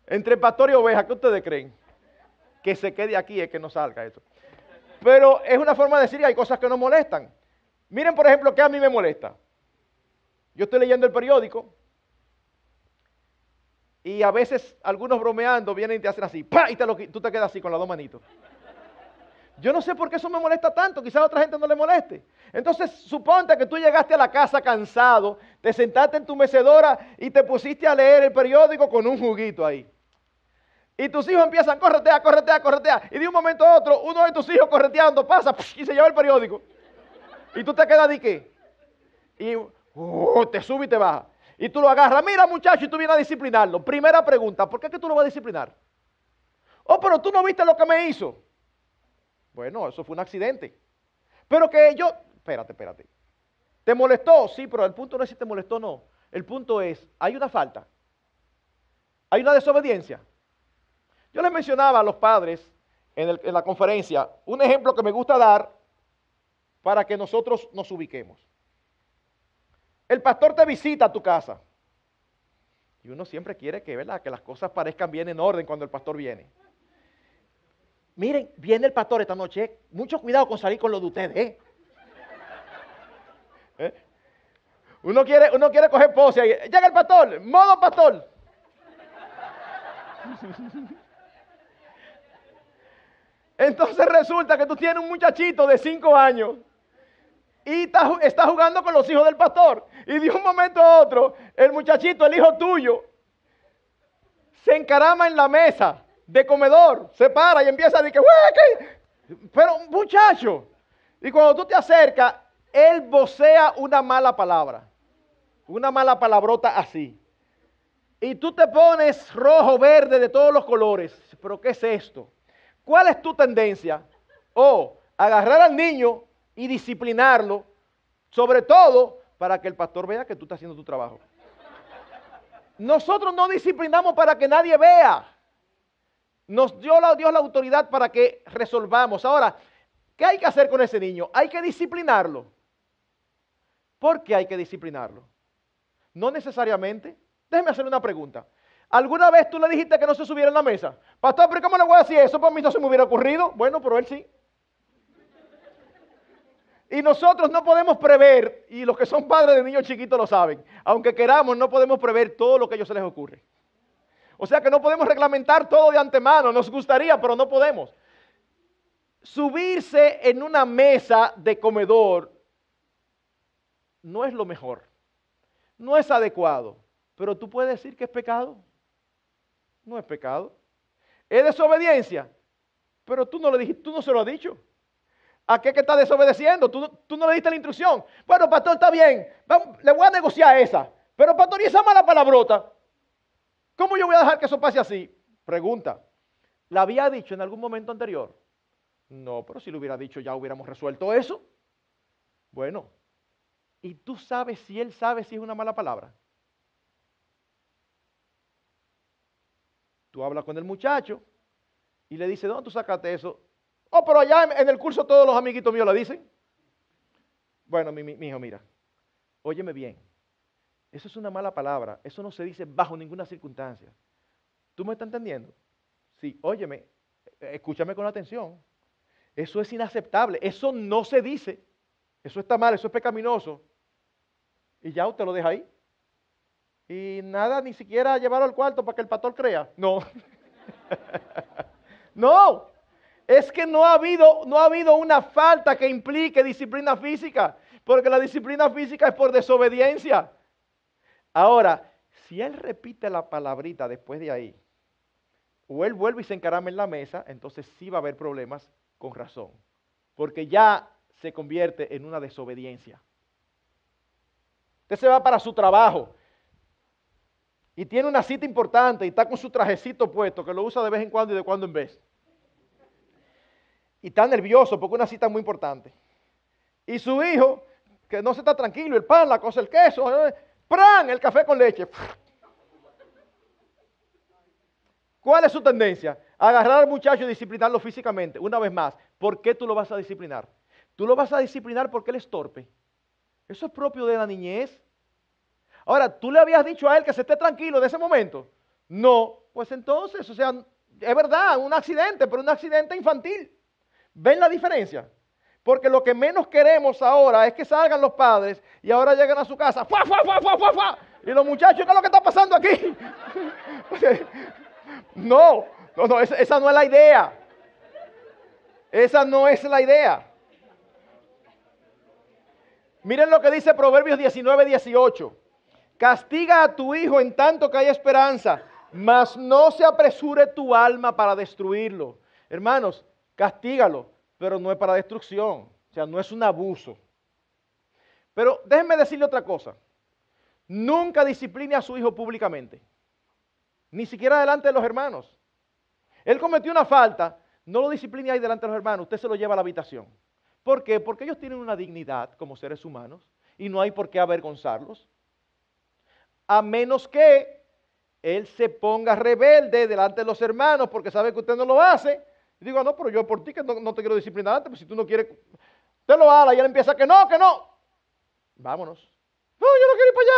Entre pastor y oveja, ¿qué ustedes creen? Que se quede aquí es que no salga eso. Pero es una forma de decir que hay cosas que nos molestan. Miren, por ejemplo, ¿qué a mí me molesta? Yo estoy leyendo el periódico y a veces algunos bromeando vienen y te hacen así, ¡pa! y te lo, tú te quedas así con las dos manitos. Yo no sé por qué eso me molesta tanto, quizás a otra gente no le moleste. Entonces, suponte que tú llegaste a la casa cansado, te sentaste en tu mecedora y te pusiste a leer el periódico con un juguito ahí. Y tus hijos empiezan, corretea, corretea, corretea. Y de un momento a otro, uno de tus hijos correteando pasa y se lleva el periódico. Y tú te quedas de qué? Y uh, te sube y te baja. Y tú lo agarras, mira muchacho, y tú vienes a disciplinarlo. Primera pregunta, ¿por qué es que tú lo vas a disciplinar? Oh, pero tú no viste lo que me hizo. Bueno, eso fue un accidente. Pero que yo, espérate, espérate. ¿Te molestó? Sí, pero el punto no es si te molestó o no. El punto es, hay una falta. Hay una desobediencia. Yo les mencionaba a los padres en, en la conferencia un ejemplo que me gusta dar para que nosotros nos ubiquemos. El pastor te visita a tu casa. Y uno siempre quiere que, ¿verdad? que las cosas parezcan bien en orden cuando el pastor viene. Miren, viene el pastor esta noche. Mucho cuidado con salir con lo de ustedes. ¿eh? ¿Eh? Uno, quiere, uno quiere coger pose ahí. Llega el pastor, modo pastor. Entonces resulta que tú tienes un muchachito de cinco años y está, jugando con los hijos del pastor. Y de un momento a otro, el muchachito, el hijo tuyo, se encarama en la mesa de comedor, se para y empieza a decir que, pero muchacho, y cuando tú te acercas, él vocea una mala palabra, una mala palabrota así. Y tú te pones rojo, verde, de todos los colores. ¿Pero qué es esto? ¿Cuál es tu tendencia? O agarrar al niño y disciplinarlo, sobre todo para que el pastor vea que tú estás haciendo tu trabajo. Nosotros no disciplinamos para que nadie vea. Nos dio la, Dios la autoridad para que resolvamos. Ahora, ¿qué hay que hacer con ese niño? Hay que disciplinarlo. ¿Por qué hay que disciplinarlo? No necesariamente. Déjeme hacerle una pregunta. ¿Alguna vez tú le dijiste que no se subiera en la mesa? Pastor, pero ¿cómo le voy a decir eso? Por mí no se me hubiera ocurrido. Bueno, pero él sí. Y nosotros no podemos prever, y los que son padres de niños chiquitos lo saben, aunque queramos, no podemos prever todo lo que a ellos se les ocurre. O sea que no podemos reglamentar todo de antemano, nos gustaría, pero no podemos. Subirse en una mesa de comedor no es lo mejor, no es adecuado, pero tú puedes decir que es pecado. No es pecado. Es desobediencia, pero tú no, le dijiste, tú no se lo has dicho. ¿A qué que está desobedeciendo? ¿Tú, no le diste la instrucción. Bueno, pastor, está bien. le voy a negociar esa. Pero, pastor, ¿y esa mala palabrota? ¿Cómo yo voy a dejar que eso pase así? Pregunta. ¿La había dicho en algún momento anterior? No, pero si lo hubiera dicho ya hubiéramos resuelto eso. Bueno, ¿y tú sabes si él sabe si es una mala palabra? Tú hablas con el muchacho y le dices, ¿dónde tú sacaste eso? Oh, pero allá en el curso todos los amiguitos míos lo dicen. Bueno, mi, hijo, mira, óyeme bien. Eso es una mala palabra. Eso no se dice bajo ninguna circunstancia. ¿Tú me estás entendiendo? Sí, óyeme, escúchame con atención. Eso es inaceptable. Eso no se dice. Eso está mal, eso es pecaminoso. Y ya usted lo deja ahí. Y nada, ni siquiera llevarlo al cuarto para que el pastor crea. No. no es que no ha habido, no ha habido una falta que implique disciplina física, porque la disciplina física es por desobediencia. Ahora, si él repite la palabrita después de ahí, o él vuelve y se encarama en la mesa, entonces sí va a haber problemas con razón, porque ya se convierte en una desobediencia. Usted se va para su trabajo y tiene una cita importante y está con su trajecito puesto, que lo usa de vez en cuando y de cuando en vez. Y está nervioso porque una cita es muy importante. Y su hijo, que no se está tranquilo, el pan, la cosa, el queso, eh, ¡pran! El café con leche. ¿Cuál es su tendencia? Agarrar al muchacho y disciplinarlo físicamente. Una vez más, ¿por qué tú lo vas a disciplinar? Tú lo vas a disciplinar porque él es torpe. Eso es propio de la niñez. Ahora, ¿tú le habías dicho a él que se esté tranquilo de ese momento? No, pues entonces, o sea, es verdad, un accidente, pero un accidente infantil. ¿Ven la diferencia? Porque lo que menos queremos ahora es que salgan los padres y ahora llegan a su casa, ¡fua, fua, fua, fua, fua, Y los muchachos, ¿qué es lo que está pasando aquí? No, no, no, esa no es la idea. Esa no es la idea. Miren lo que dice Proverbios 19, 18. Castiga a tu hijo en tanto que hay esperanza, mas no se apresure tu alma para destruirlo. Hermanos, castígalo, pero no es para destrucción. O sea, no es un abuso. Pero déjenme decirle otra cosa. Nunca discipline a su hijo públicamente. Ni siquiera delante de los hermanos. Él cometió una falta, no lo discipline ahí delante de los hermanos, usted se lo lleva a la habitación. ¿Por qué? Porque ellos tienen una dignidad como seres humanos y no hay por qué avergonzarlos. A menos que él se ponga rebelde delante de los hermanos porque sabe que usted no lo hace. Y digo, no, pero yo por ti que no, te quiero disciplinar antes, pues si tú no quieres, usted lo haga y él empieza que no, que no. Vámonos. No, yo no quiero ir para allá.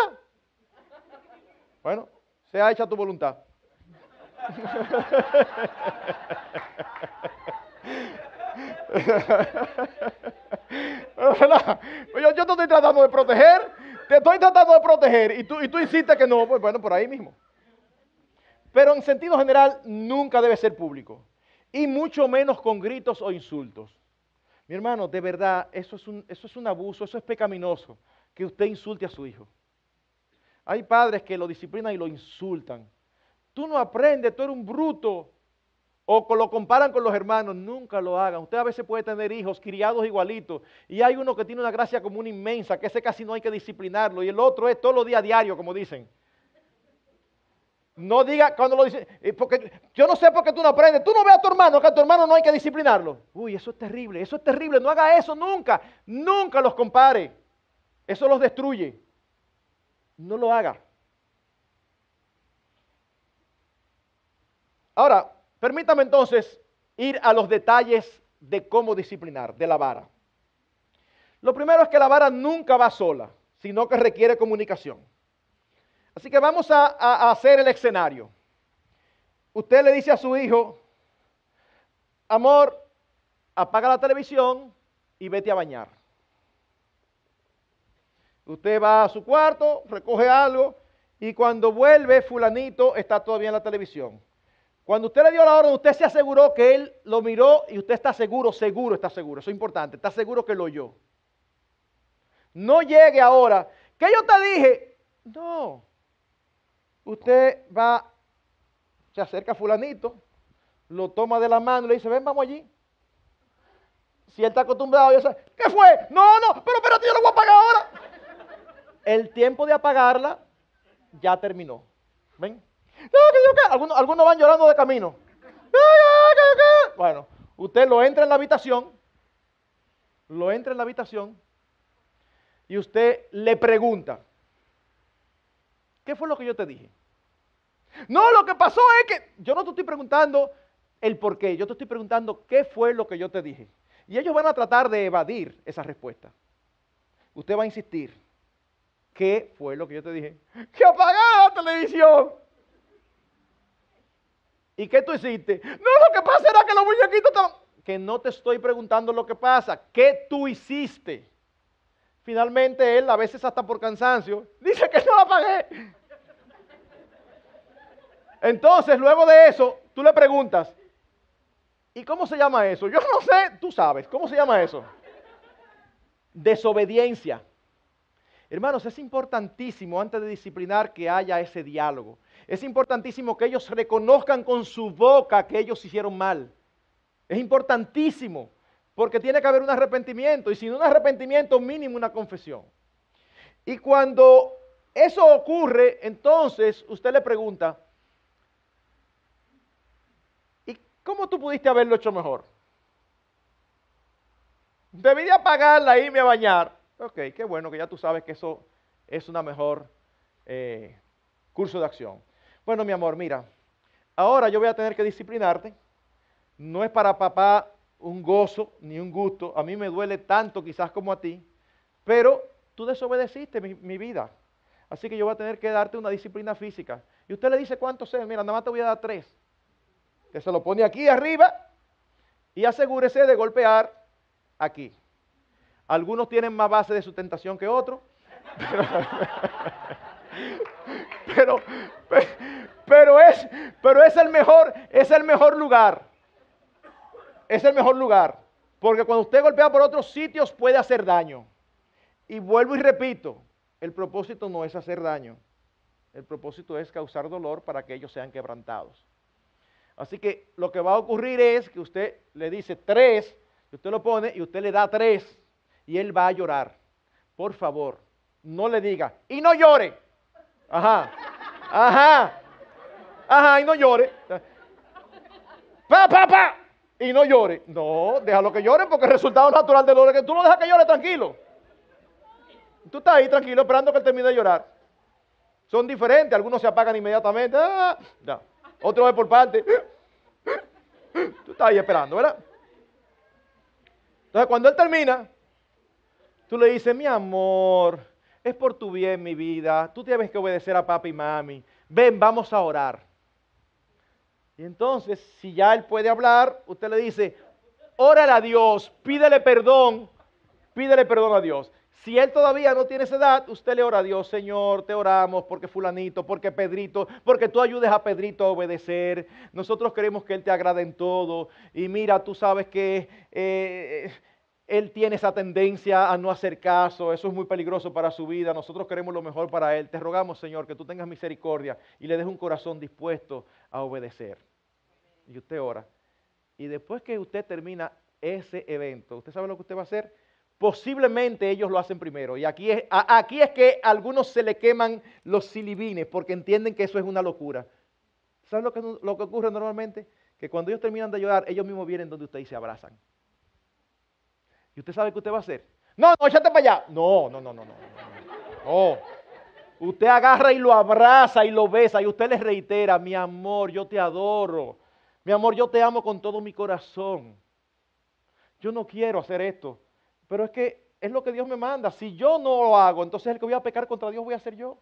Bueno, sea hecha tu voluntad. yo, yo, te estoy tratando de proteger, te estoy tratando de proteger y tú, y tú insistes que no, pues bueno, por ahí mismo. Pero en sentido general nunca debe ser público y mucho menos con gritos o insultos. Mi hermano, de verdad, eso es un, eso es un abuso, eso es pecaminoso, que usted insulte a su hijo. Hay padres que lo disciplinan y lo insultan. Tú no aprendes, tú eres un bruto. O lo comparan con los hermanos, nunca lo hagan. Usted a veces puede tener hijos criados igualitos y hay uno que tiene una gracia común inmensa, que ese casi no hay que disciplinarlo y el otro es todos los días diario, como dicen. No diga cuando lo dice, eh, porque yo no sé por qué tú no aprendes. Tú no ves a tu hermano, que a tu hermano no hay que disciplinarlo. Uy, eso es terrible, eso es terrible. No haga eso nunca. Nunca los compare. Eso los destruye no lo haga. Ahora, permítame entonces ir a los detalles de cómo disciplinar, de la vara. Lo primero es que la vara nunca va sola, sino que requiere comunicación. Así que vamos a, hacer el escenario. Usted le dice a su hijo, amor, apaga la televisión y vete a bañar. Usted va a su cuarto, recoge algo y cuando vuelve fulanito está todavía en la televisión. Cuando usted le dio la orden, usted se aseguró que él lo miró y usted está seguro, seguro está seguro, eso es importante, está seguro que lo oyó. No llegue ahora, que yo te dije, no. Usted va, se acerca a fulanito, lo toma de la mano y le dice, ven, vamos allí. Si él está acostumbrado, ya sabe, ¿qué fue? No, no, pero espérate, yo lo voy a pagar ahora el tiempo de apagarla ya terminó. ¿Ven? Algunos, algunos van llorando de camino. Bueno, usted lo entra en la habitación, lo entra en la habitación y usted le pregunta, ¿qué fue lo que yo te dije? No, lo que pasó es que yo no te estoy preguntando el por qué, yo te estoy preguntando qué fue lo que yo te dije. Y ellos van a tratar de evadir esa respuesta. Usted va a insistir. ¿Qué fue lo que yo te dije? Que apagara la televisión. ¿Y qué tú hiciste? No, lo que pasa era que los muñequitos estaban... Que no te estoy preguntando lo que pasa. ¿Qué tú hiciste? Finalmente él, a veces hasta por cansancio, dice que no la apagué. Entonces, luego de eso, tú le preguntas, ¿y cómo se llama eso? Yo no sé, tú sabes, ¿cómo se llama eso? Desobediencia. Hermanos, es importantísimo antes de disciplinar que haya ese diálogo. Es importantísimo que ellos reconozcan con su boca que ellos hicieron mal. Es importantísimo porque tiene que haber un arrepentimiento y sin un arrepentimiento mínimo una confesión. Y cuando eso ocurre, entonces usted le pregunta, ¿y cómo tú pudiste haberlo hecho mejor? Debí apagarla e irme a bañar. Ok, qué bueno que ya tú sabes que eso es una mejor eh, curso de acción. Bueno, mi amor, mira, ahora yo voy a tener que disciplinarte. No es para papá un gozo ni un gusto. A mí me duele tanto quizás como a ti. Pero tú desobedeciste mi, vida. Así que yo voy a tener que darte una disciplina física. Y usted le dice cuántos es. Mira, nada más te voy a dar tres. Que se lo pone aquí arriba y asegúrese de golpear aquí. Algunos tienen más base de sustentación que otros. Pero, pero, es, pero es, el mejor, es el mejor lugar. Es el mejor lugar. Porque cuando usted golpea por otros sitios puede hacer daño. Y vuelvo y repito, el propósito no es hacer daño. El propósito es causar dolor para que ellos sean quebrantados. Así que lo que va a ocurrir es que usted le dice tres, y usted lo pone y usted le da tres y él va a llorar. Por favor, no le diga, y no llore. Ajá, ajá, ajá, y no llore. Pa, pa, pa, y no llore. No, déjalo que llore porque el resultado natural del dolor es que tú no dejas que llore tranquilo. Tú estás ahí tranquilo esperando que él termine de llorar. Son diferentes, algunos se apagan inmediatamente, ah, otro es por parte. Tú estás ahí esperando, ¿verdad? Entonces cuando él termina, Tú le dices, mi amor, es por tu bien mi vida, tú tienes que obedecer a papi y mami, ven, vamos a orar. Y entonces, si ya él puede hablar, usted le dice, órale a Dios, pídele perdón, pídele perdón a Dios. Si él todavía no tiene esa edad, usted le ora a Dios, Señor, te oramos porque fulanito, porque Pedrito, porque tú ayudes a Pedrito a obedecer. Nosotros queremos que él te agrade en todo. Y mira, tú sabes que eh, él tiene esa tendencia a no hacer caso, eso es muy peligroso para su vida, nosotros queremos lo mejor para él. Te rogamos, Señor, que tú tengas misericordia y le des un corazón dispuesto a obedecer. Y usted ora. Y después que usted termina ese evento, ¿usted sabe lo que usted va a hacer? Posiblemente ellos lo hacen primero. Y aquí es, aquí es que a algunos se le queman los silibines porque entienden que eso es una locura. ¿Sabe lo que, lo que ocurre normalmente? Que cuando ellos terminan de llorar, ellos mismos vienen donde usted y se abrazan. ¿Y usted sabe qué usted va a hacer? No, no, échate para allá. No, no, no, no, no. No. Usted agarra y lo abraza y lo besa y usted le reitera, mi amor, yo te adoro. Mi amor, yo te amo con todo mi corazón. Yo no quiero hacer esto, pero es que es lo que Dios me manda. Si yo no lo hago, entonces el que voy a pecar contra Dios voy a ser yo.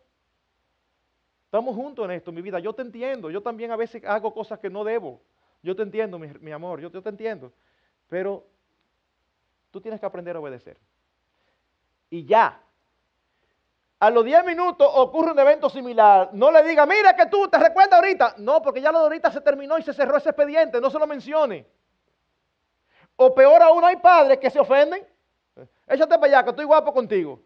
Estamos juntos en esto, mi vida. Yo te entiendo. Yo también a veces hago cosas que no debo. Yo te entiendo, mi, amor. Yo, yo te entiendo. Pero Tú tienes que aprender a obedecer. Y ya. A los 10 minutos ocurre un evento similar. No le diga, mira que tú te recuerdas ahorita. No, porque ya lo de ahorita se terminó y se cerró ese expediente. No se lo mencione. O peor aún, hay padres que se ofenden. Échate para allá, que estoy guapo contigo.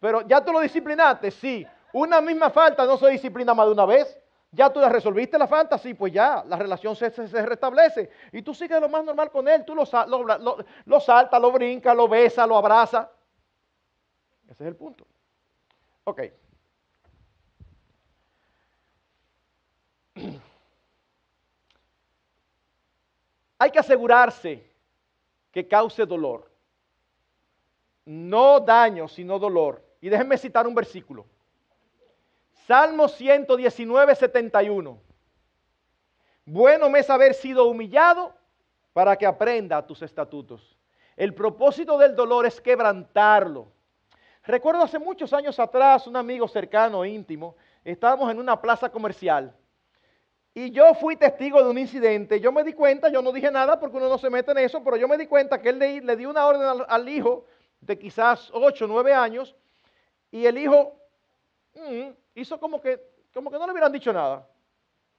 Pero ya tú lo disciplinaste, sí. Una misma falta no se disciplina más de una vez. Ya tú la resolviste la falta, sí, pues ya, la relación se, restablece. Y tú sigues lo más normal con él, tú lo, lo, lo saltas, lo brincas, lo besas, lo. Ese es el punto. Ok. Hay que asegurarse que cause dolor. No daño, sino dolor. Y déjenme citar un versículo. Salmo 119, 71. Bueno me es haber sido humillado para que aprenda tus estatutos. El propósito del dolor es quebrantarlo. Recuerdo hace muchos años atrás, un amigo cercano, íntimo, estábamos en una plaza comercial y yo fui testigo de un incidente. Yo me di cuenta, yo no dije nada porque uno no se mete en eso, pero yo me di cuenta que él le, dio una orden al, hijo de quizás 8 o 9 años y el hijo mm, hizo como que, como que no le hubieran dicho nada,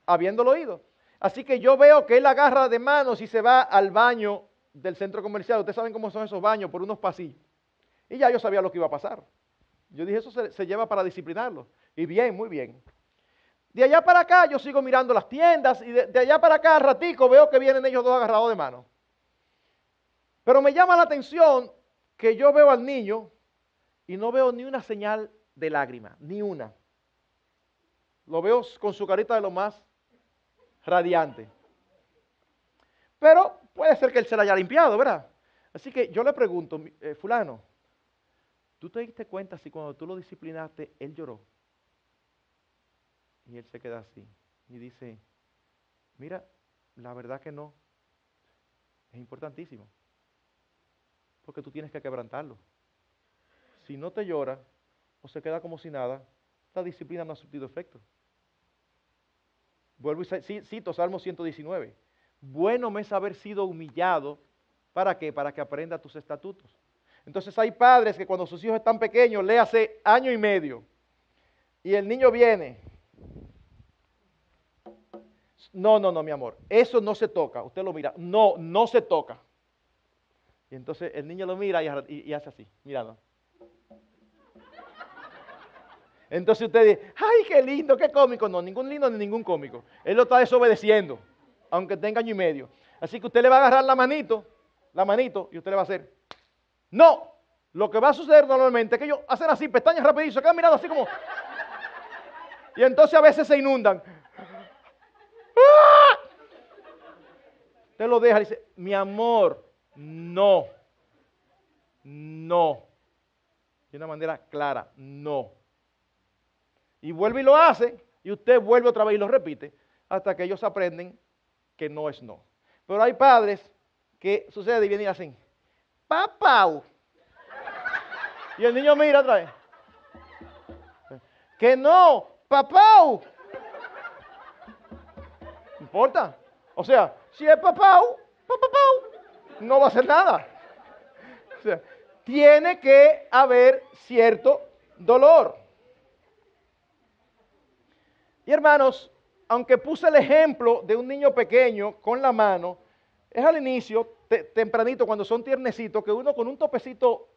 habiéndolo oído. Así que yo veo que él agarra de manos y se va al baño del centro comercial. Ustedes saben cómo son esos baños, por unos pasillos. Y ya yo sabía lo que iba a pasar. Yo dije, eso se, lleva para disciplinarlo. Y bien, muy bien. De allá para acá yo sigo mirando las tiendas y de, allá para acá, ratico, veo que vienen ellos dos agarrados de mano. Pero me llama la atención que yo veo al niño y no veo ni una señal de lágrima, ni una. Lo veo con su carita de lo más radiante. Pero puede ser que él se la haya limpiado, ¿verdad? Así que yo le pregunto, eh, fulano, ¿tú te diste cuenta si cuando tú lo disciplinaste, él lloró? Y él se queda así y dice, mira, la verdad que no. Es importantísimo. Porque tú tienes que quebrantarlo. Si no te llora o se queda como si nada, la disciplina no ha surtido efecto. Vuelvo y cito Salmo 119. Bueno me es haber sido humillado. ¿Para qué? Para que aprenda tus estatutos. Entonces hay padres que cuando sus hijos están pequeños, le hace año y medio, y el niño viene. No, no, no, mi amor, eso no se toca. Usted lo mira. No, no se toca. Y entonces el niño lo mira y, hace así, mirando. Entonces usted dice, ay, qué lindo, qué cómico. No, ningún lindo ni ningún cómico. Él lo está desobedeciendo, aunque tenga año y medio. Así que usted le va a agarrar la manito, la manito, y usted le va a hacer, no. Lo que va a suceder normalmente es que ellos hacen así, pestañas rapidito, se quedan mirando así como... Y entonces a veces se inundan. ¡Ah! Usted lo deja y dice, mi amor, no. No. De una manera clara, no. Y vuelve y lo hace, y usted vuelve otra vez y lo repite, hasta que ellos aprenden que no es no. Pero hay padres que sucede y vienen y hacen, papá. Y el niño mira otra vez. Que no, papá. No importa. O sea, si es papá, papá, no va a hacer nada. Tiene que haber cierto dolor. Y hermanos, aunque puse el ejemplo de un niño pequeño con la mano, es al inicio, tempranito, cuando son tiernecitos, que uno con un topecito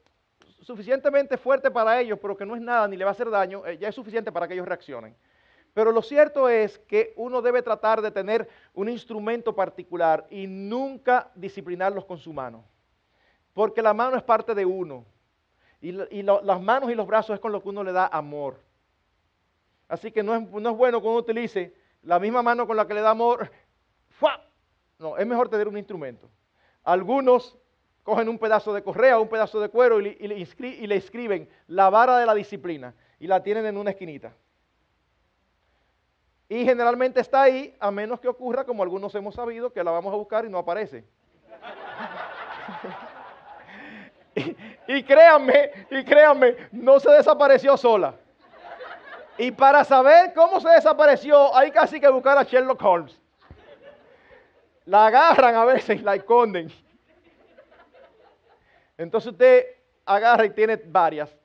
suficientemente fuerte para ellos, pero que no es nada ni le va a hacer daño, eh, ya es suficiente para que ellos reaccionen. Pero lo cierto es que uno debe tratar de tener un instrumento particular y nunca disciplinarlos con su mano. Porque la mano es parte de uno. Y, las manos y los brazos es con lo que uno le da amor. Así que no es, no es bueno que uno utilice la misma mano con la que le da amor. No, es mejor tener un instrumento. Algunos cogen un pedazo de correa, un pedazo de cuero y, le escriben la vara de la disciplina y la tienen en una esquinita. Y generalmente está ahí, a menos que ocurra, como algunos hemos sabido, que la vamos a buscar y no aparece. y, créanme, y créanme, no se desapareció sola. Y para saber cómo se desapareció, hay casi que buscar a Sherlock Holmes. La agarran a veces y la esconden. Entonces usted agarra y tiene varias.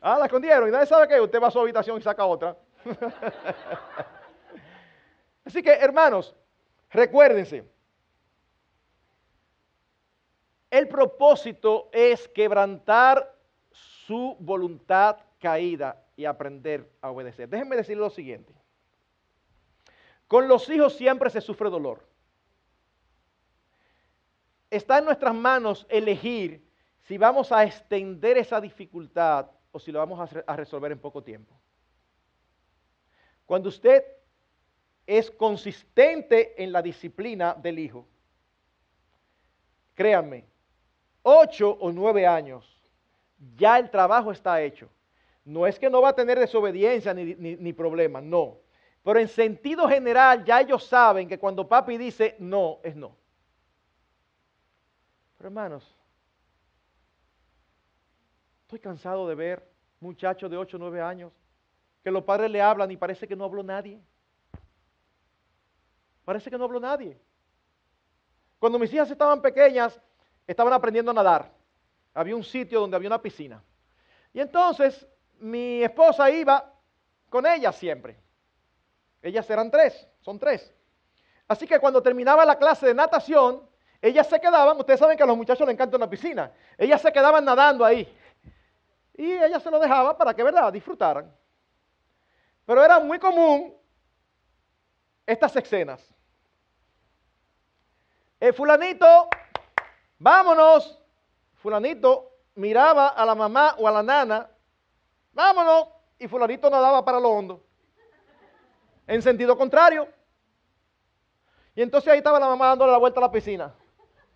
Ah, la escondieron. Y nadie sabe qué. Usted va a su habitación y saca otra. Así que, hermanos, recuérdense. El propósito es quebrantar su voluntad caída y aprender a obedecer. Déjenme decir lo siguiente. Con los hijos siempre se sufre dolor. Está en nuestras manos elegir si vamos a extender esa dificultad o si lo vamos a resolver en poco tiempo. Cuando usted es consistente en la disciplina del hijo, créanme, ocho o nueve años, ya el trabajo está hecho. No es que no va a tener desobediencia ni, ni, problema, no. Pero en sentido general ya ellos saben que cuando papi dice no, es no. Pero hermanos, estoy cansado de ver muchachos de 8 o 9 años que los padres le hablan y parece que no habló nadie. Parece que no habló nadie. Cuando mis hijas estaban pequeñas, estaban aprendiendo a nadar. Había un sitio donde había una piscina. Y entonces mi esposa iba con ellas siempre. Ellas eran tres, son tres. Así que cuando terminaba la clase de natación, ellas se quedaban, ustedes saben que a los muchachos les encanta una piscina, ellas se quedaban nadando ahí. y ella se lo dejaba para que, ¿verdad?, disfrutaran. Pero era muy común estas escenas. El fulanito, vámonos. Fulanito miraba a la mamá o a la nana, vámonos. Y fulanito nadaba para lo hondo. En sentido contrario. Y entonces ahí estaba la mamá dándole la vuelta a la piscina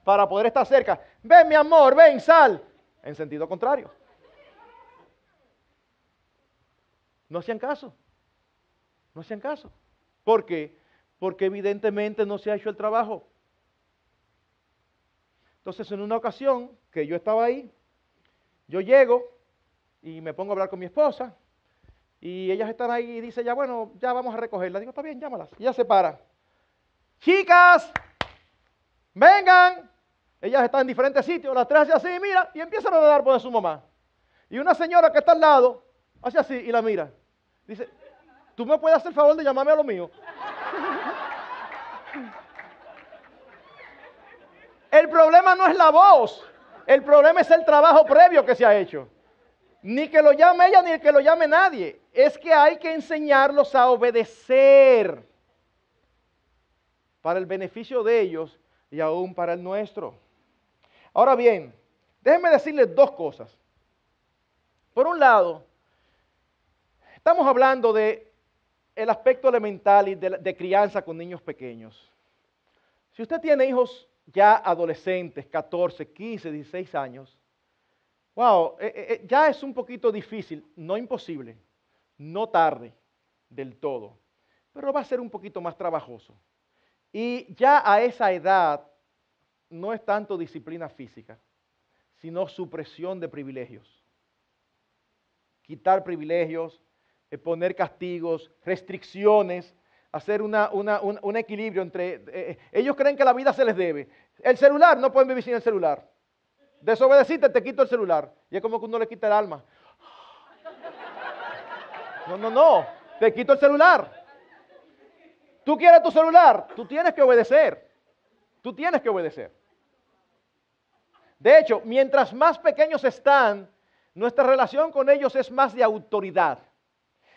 para poder estar cerca. Ven, mi amor, ven, sal. En sentido contrario. No hacían caso. No hacían caso. ¿Por qué? Porque evidentemente no se ha hecho el trabajo. Entonces, en una ocasión que yo estaba ahí, yo llego y me pongo a hablar con mi esposa y ellas están ahí y dice ya, bueno, ya vamos a recogerla. Digo, está bien, llámalas. Y ella se para chicas, vengan. Ellas están en diferentes sitios, las tres así, mira, y empiezan a dar por su mamá. Y una señora que está al lado, hace así y la mira. Dice, ¿tú me puedes hacer el favor de llamarme a lo mío? El problema no es la voz, el problema es el trabajo previo que se ha hecho. Ni que lo llame ella, ni que lo llame nadie. Es que hay que enseñarlos a obedecer para el beneficio de ellos y aún para el nuestro. Ahora bien, déjenme decirles dos cosas. Por un lado, estamos hablando de el aspecto elemental y de, crianza con niños pequeños. Si usted tiene hijos ya adolescentes, 14, 15, 16 años, wow, eh, eh, eh, ya es un poquito difícil, no imposible, no tarde del todo, pero va a ser un poquito más trabajoso. Y ya a esa edad no es tanto disciplina física, sino supresión de privilegios. Quitar privilegios, eh, poner castigos, restricciones, hacer un, equilibrio entre... Eh, eh, ellos creen que la vida se les debe. El celular, no pueden vivir sin el celular. Desobedeciste, te quito el celular. Y es como que uno le quita el alma. No, no, no. Te quito el celular. Tú quieres tu celular, tú tienes que obedecer. Tú tienes que obedecer. De hecho, mientras más pequeños están, nuestra relación con ellos es más de autoridad.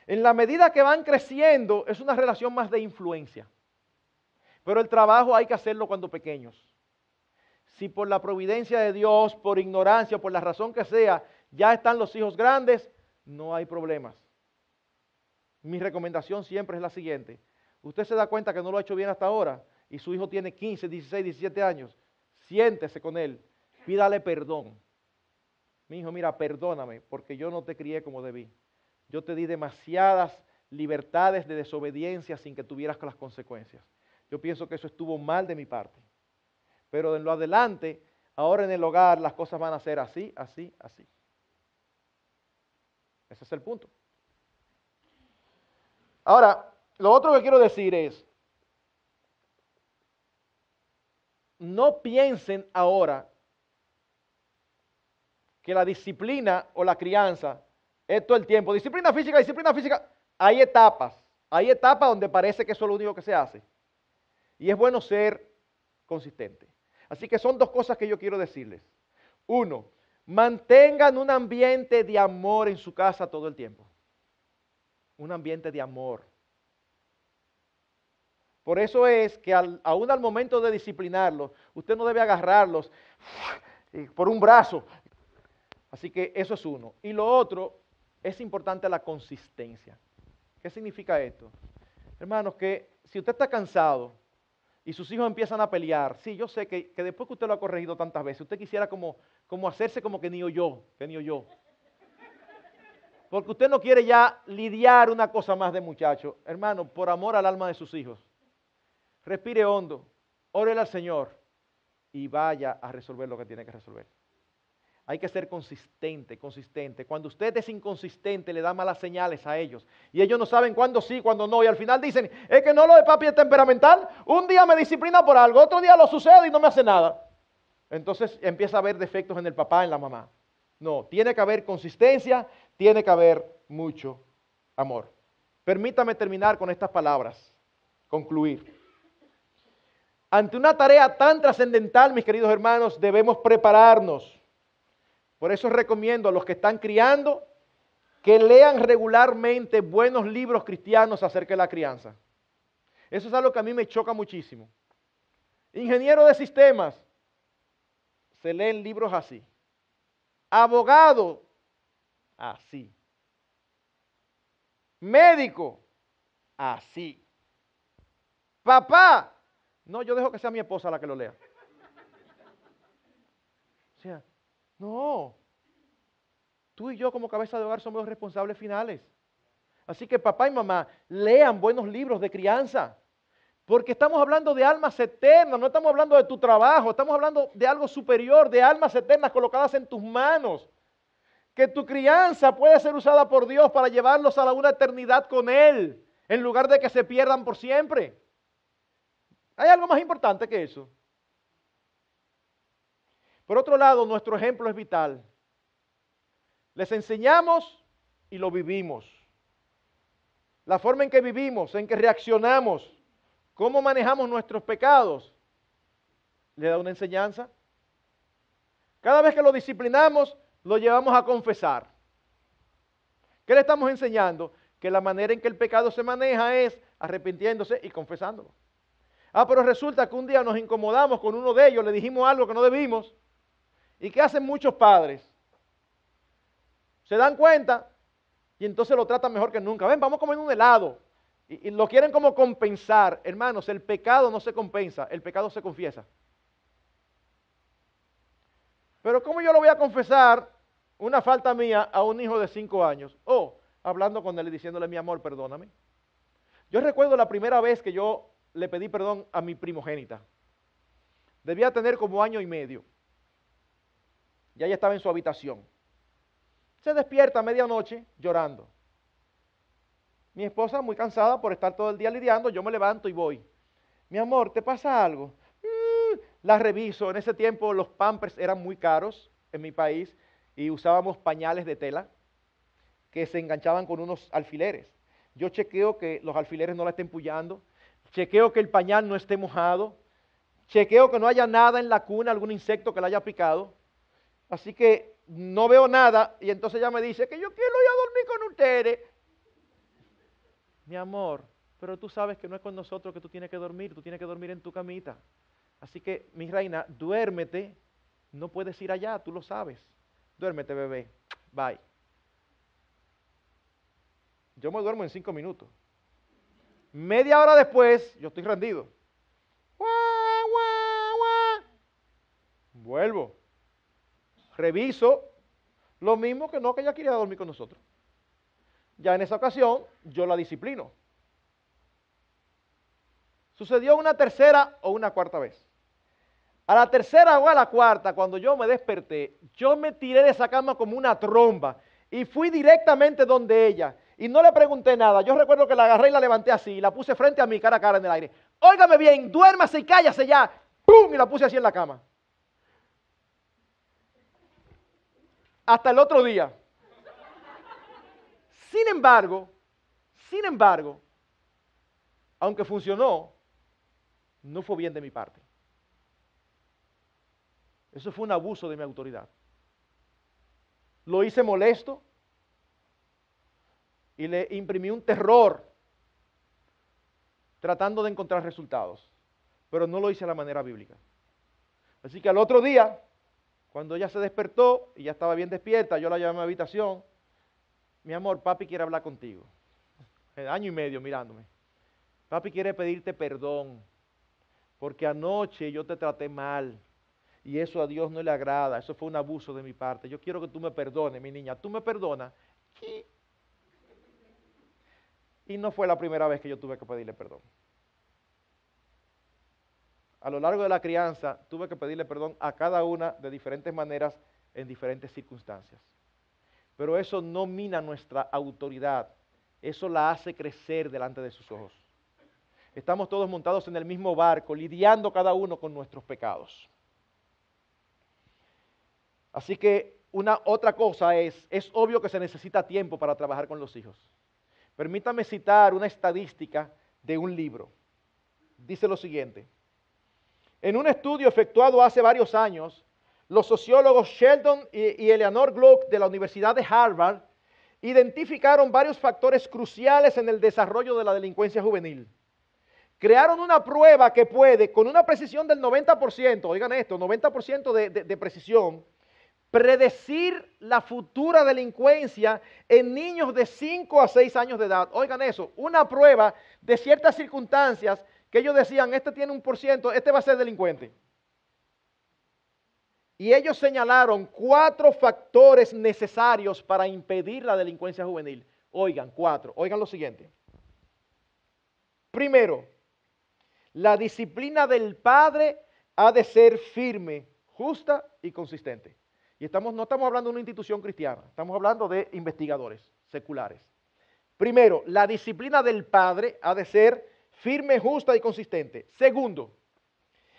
En la medida que van creciendo, es una relación más de influencia. Pero el trabajo hay que hacerlo cuando pequeños. Si por la providencia de Dios, por ignorancia, por la razón que sea, ya están los hijos grandes, no hay problemas. Mi recomendación siempre es la siguiente usted se da cuenta que no lo ha hecho bien hasta ahora y su hijo tiene 15, 16, 17 años, siéntese con él, pídale perdón. Mi hijo, mira, perdóname porque yo no te crié como debí. Yo te di demasiadas libertades de desobediencia sin que tuvieras las consecuencias. Yo pienso que eso estuvo mal de mi parte. Pero en lo adelante, ahora en el hogar las cosas van a ser así, así, así. Ese es el punto. Ahora, lo otro que quiero decir es, no piensen ahora que la disciplina o la crianza es todo el tiempo. Disciplina física, disciplina física. Hay etapas. Hay etapas donde parece que eso es lo único que se hace. Y es bueno ser consistente. Así que son dos cosas que yo quiero decirles. Uno, mantengan un ambiente de amor en su casa todo el tiempo. Un ambiente de amor. Por eso es que aún al momento de disciplinarlos, usted no debe agarrarlos por un brazo. Así que eso es uno. Y lo otro, es importante la consistencia. ¿Qué significa esto? Hermanos, que si usted está cansado y sus hijos empiezan a pelear, sí, yo sé que, después que usted lo ha corregido tantas veces, usted quisiera como, hacerse como que ni yo, que ni yo. Porque usted no quiere ya lidiar una cosa más de muchacho. Hermano, por amor al alma de sus hijos respire hondo, órele al Señor y vaya a resolver lo que tiene que resolver. Hay que ser consistente, consistente. Cuando usted es inconsistente, le da malas señales a ellos. Y ellos no saben cuándo sí, cuándo no. Y al final dicen, es que no lo de papi es temperamental. Un día me disciplina por algo, otro día lo sucede y no me hace nada. Entonces empieza a haber defectos en el papá, en la mamá. No, tiene que haber consistencia, tiene que haber mucho amor. Permítame terminar con estas palabras, concluir. Ante una tarea tan trascendental, mis queridos hermanos, debemos prepararnos. Por eso recomiendo a los que están criando que lean regularmente buenos libros cristianos acerca de la crianza. Eso es algo que a mí me choca muchísimo. Ingeniero de sistemas, se leen libros así. Abogado, así. Médico, así. Papá, no, yo dejo que sea mi esposa la que lo lea. O sea, no. Tú y yo como cabeza de hogar somos los responsables finales. Así que papá y mamá, lean buenos libros de crianza. Porque estamos hablando de almas eternas, no estamos hablando de tu trabajo, estamos hablando de algo superior, de almas eternas colocadas en tus manos. Que tu crianza puede ser usada por Dios para llevarlos a la una eternidad con Él, en lugar de que se pierdan por siempre. ¿Hay algo más importante que eso? Por otro lado, nuestro ejemplo es vital. Les enseñamos y lo vivimos. La forma en que vivimos, en que reaccionamos, cómo manejamos nuestros pecados, le da una enseñanza. Cada vez que lo disciplinamos, lo llevamos a confesar. ¿Qué le estamos enseñando? Que la manera en que el pecado se maneja es arrepintiéndose y confesándolo. Ah, pero resulta que un día nos incomodamos con uno de ellos, le dijimos algo que no debimos. ¿Y qué hacen muchos padres? Se dan cuenta y entonces lo tratan mejor que nunca. Ven, vamos a comer un helado. Y, lo quieren como compensar. Hermanos, el pecado no se compensa, el pecado se confiesa. Pero ¿cómo yo lo voy a confesar una falta mía a un hijo de cinco años? O hablando con él y diciéndole, mi amor, perdóname. Yo recuerdo la primera vez que yo le pedí perdón a mi primogénita. Debía tener como año y medio. Ya ella estaba en su habitación. Se despierta a medianoche llorando. Mi esposa, muy cansada por estar todo el día lidiando, yo me levanto y voy. Mi amor, ¿te pasa algo? Mm, la reviso. En ese tiempo los pampers eran muy caros en mi país y usábamos pañales de tela que se enganchaban con unos alfileres. Yo chequeo que los alfileres no la estén pullando, chequeo que el pañal no esté mojado, chequeo que no haya nada en la cuna, algún insecto que la haya picado. Así que no veo nada y entonces ella me dice que yo quiero ir a dormir con ustedes. Mi amor, pero tú sabes que no es con nosotros que tú tienes que dormir, tú tienes que dormir en tu camita. Así que, mi reina, duérmete, no puedes ir allá, tú lo sabes. Duérmete, bebé. Bye. Yo me duermo en cinco minutos. Media hora después, yo estoy rendido. Vuelvo. Reviso. Lo mismo que no que ella quería dormir con nosotros. Ya en esa ocasión, yo la disciplino. Sucedió una tercera o una cuarta vez. A la tercera o a la cuarta, cuando yo me desperté, yo me tiré de esa cama como una tromba y fui directamente donde ella. Y no le pregunté nada. Yo recuerdo que la agarré y la levanté así y la puse frente a mí, cara a cara en el aire. Óigame bien, duérmase y cállase ya. ¡Pum! Y la puse así en la cama. Hasta el otro día. Sin embargo, sin embargo, aunque funcionó, no fue bien de mi parte. Eso fue un abuso de mi autoridad. Lo hice molesto y le imprimí un terror tratando de encontrar resultados, pero no lo hice de la manera bíblica. Así que al otro día, cuando ella se despertó y ya estaba bien despierta, yo la llevé a mi habitación. Mi amor, papi quiere hablar contigo. Año y medio mirándome. Papi quiere pedirte perdón porque anoche yo te traté mal y eso a Dios no le agrada. Eso fue un abuso de mi parte. Yo quiero que tú me perdones, mi niña. ¿Tú me perdonas? Y no fue la primera vez que yo tuve que pedirle perdón. A lo largo de la crianza tuve que pedirle perdón a cada una de diferentes maneras en diferentes circunstancias. Pero eso no mina nuestra autoridad, eso la hace crecer delante de sus ojos. Estamos todos montados en el mismo barco, lidiando cada uno con nuestros pecados. Así que una otra cosa es, es obvio que se necesita tiempo para trabajar con los hijos. Permítame citar una estadística de un libro. Dice lo siguiente. En un estudio efectuado hace varios años, los sociólogos Sheldon y, Eleanor Gluck de la Universidad de Harvard identificaron varios factores cruciales en el desarrollo de la delincuencia juvenil. Crearon una prueba que puede, con una precisión del 90%, oigan esto, 90% de, de, de precisión, predecir la futura delincuencia en niños de 5 a 6 años de edad. Oigan eso, una prueba de ciertas circunstancias que ellos decían, este tiene un por ciento, este va a ser delincuente. Y ellos señalaron cuatro factores necesarios para impedir la delincuencia juvenil. Oigan, cuatro. Oigan lo siguiente. Primero, la disciplina del padre ha de ser firme, justa y consistente. Y estamos, no estamos hablando de una institución cristiana, estamos hablando de investigadores seculares. Primero, la disciplina del padre ha de ser firme, justa y consistente. Segundo,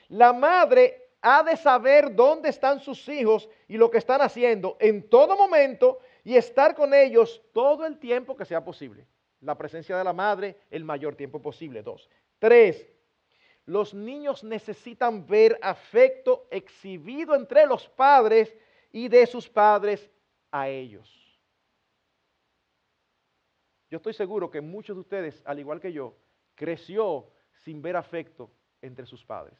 la madre ha de saber dónde están sus hijos y lo que están haciendo en todo momento y estar con ellos todo el tiempo que sea posible. La presencia de la madre el mayor tiempo posible. Dos. Tres. Los niños necesitan ver afecto exhibido entre los padres y de sus padres a ellos. Yo estoy seguro que muchos de ustedes, al igual que yo, creció sin ver afecto entre sus padres.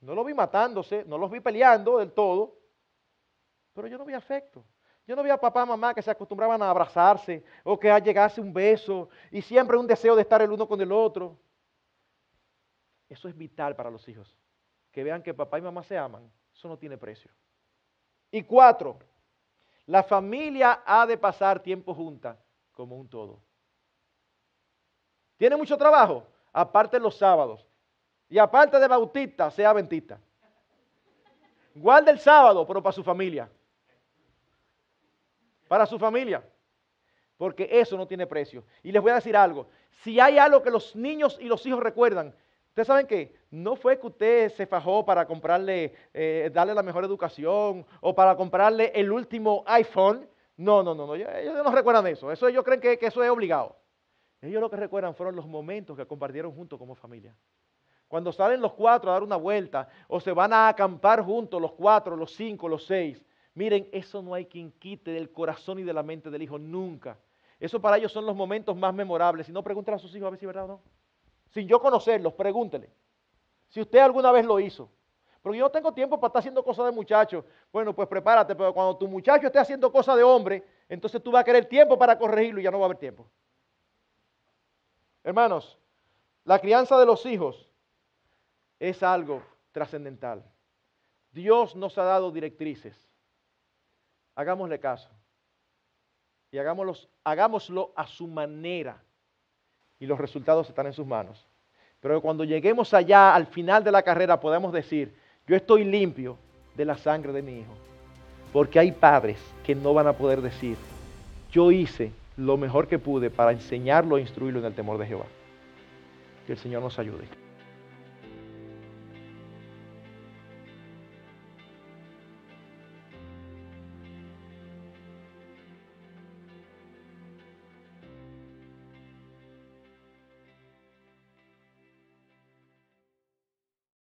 No lo vi matándose, no los vi peleando del todo, pero yo no vi afecto. Yo no vi a papá y mamá que se acostumbraban a abrazarse o que a un beso y siempre un deseo de estar el uno con el otro. Eso es vital para los hijos. Que vean que papá y mamá se aman. Eso no tiene precio. Y cuatro, la familia ha de pasar tiempo junta como un todo. ¿Tiene mucho trabajo? Aparte los sábados. Y aparte de bautista, sea adventista. Guarde el sábado, pero para su familia. Para su familia. Porque eso no tiene precio. Y les voy a decir algo. Si hay algo que los niños y los hijos recuerdan, ustedes saben que no fue que usted se fajó para comprarle, eh, darle la mejor educación o para comprarle el último iPhone. No, no, no, no. Ellos no recuerdan eso. Eso ellos creen que, que eso es obligado. Ellos lo que recuerdan fueron los momentos que compartieron juntos como familia. Cuando salen los cuatro a dar una vuelta o se van a acampar juntos los cuatro, los cinco, los seis. Miren, eso no hay quien quite del corazón y de la mente del hijo nunca. Eso para ellos son los momentos más memorables. Si no, pregúntele a sus hijos a ver si es verdad o no. Sin yo conocerlos, pregúntele. Si usted alguna vez lo hizo. Porque yo no tengo tiempo para estar haciendo cosas de muchacho. Bueno, pues prepárate, pero cuando tu muchacho esté haciendo cosas de hombre, entonces tú vas a querer tiempo para corregirlo y ya no va a haber tiempo. Hermanos, la crianza de los hijos es algo trascendental. Dios nos ha dado directrices. Hagámosle caso. Y hagámoslo a su manera. Y los resultados están en sus manos. Pero cuando lleguemos allá, al final de la carrera, podemos decir, yo estoy limpio de la sangre de mi hijo. Porque hay padres que no van a poder decir, yo hice lo mejor que pude para enseñarlo e instruirlo en el temor de Jehová. Que el Señor nos ayude.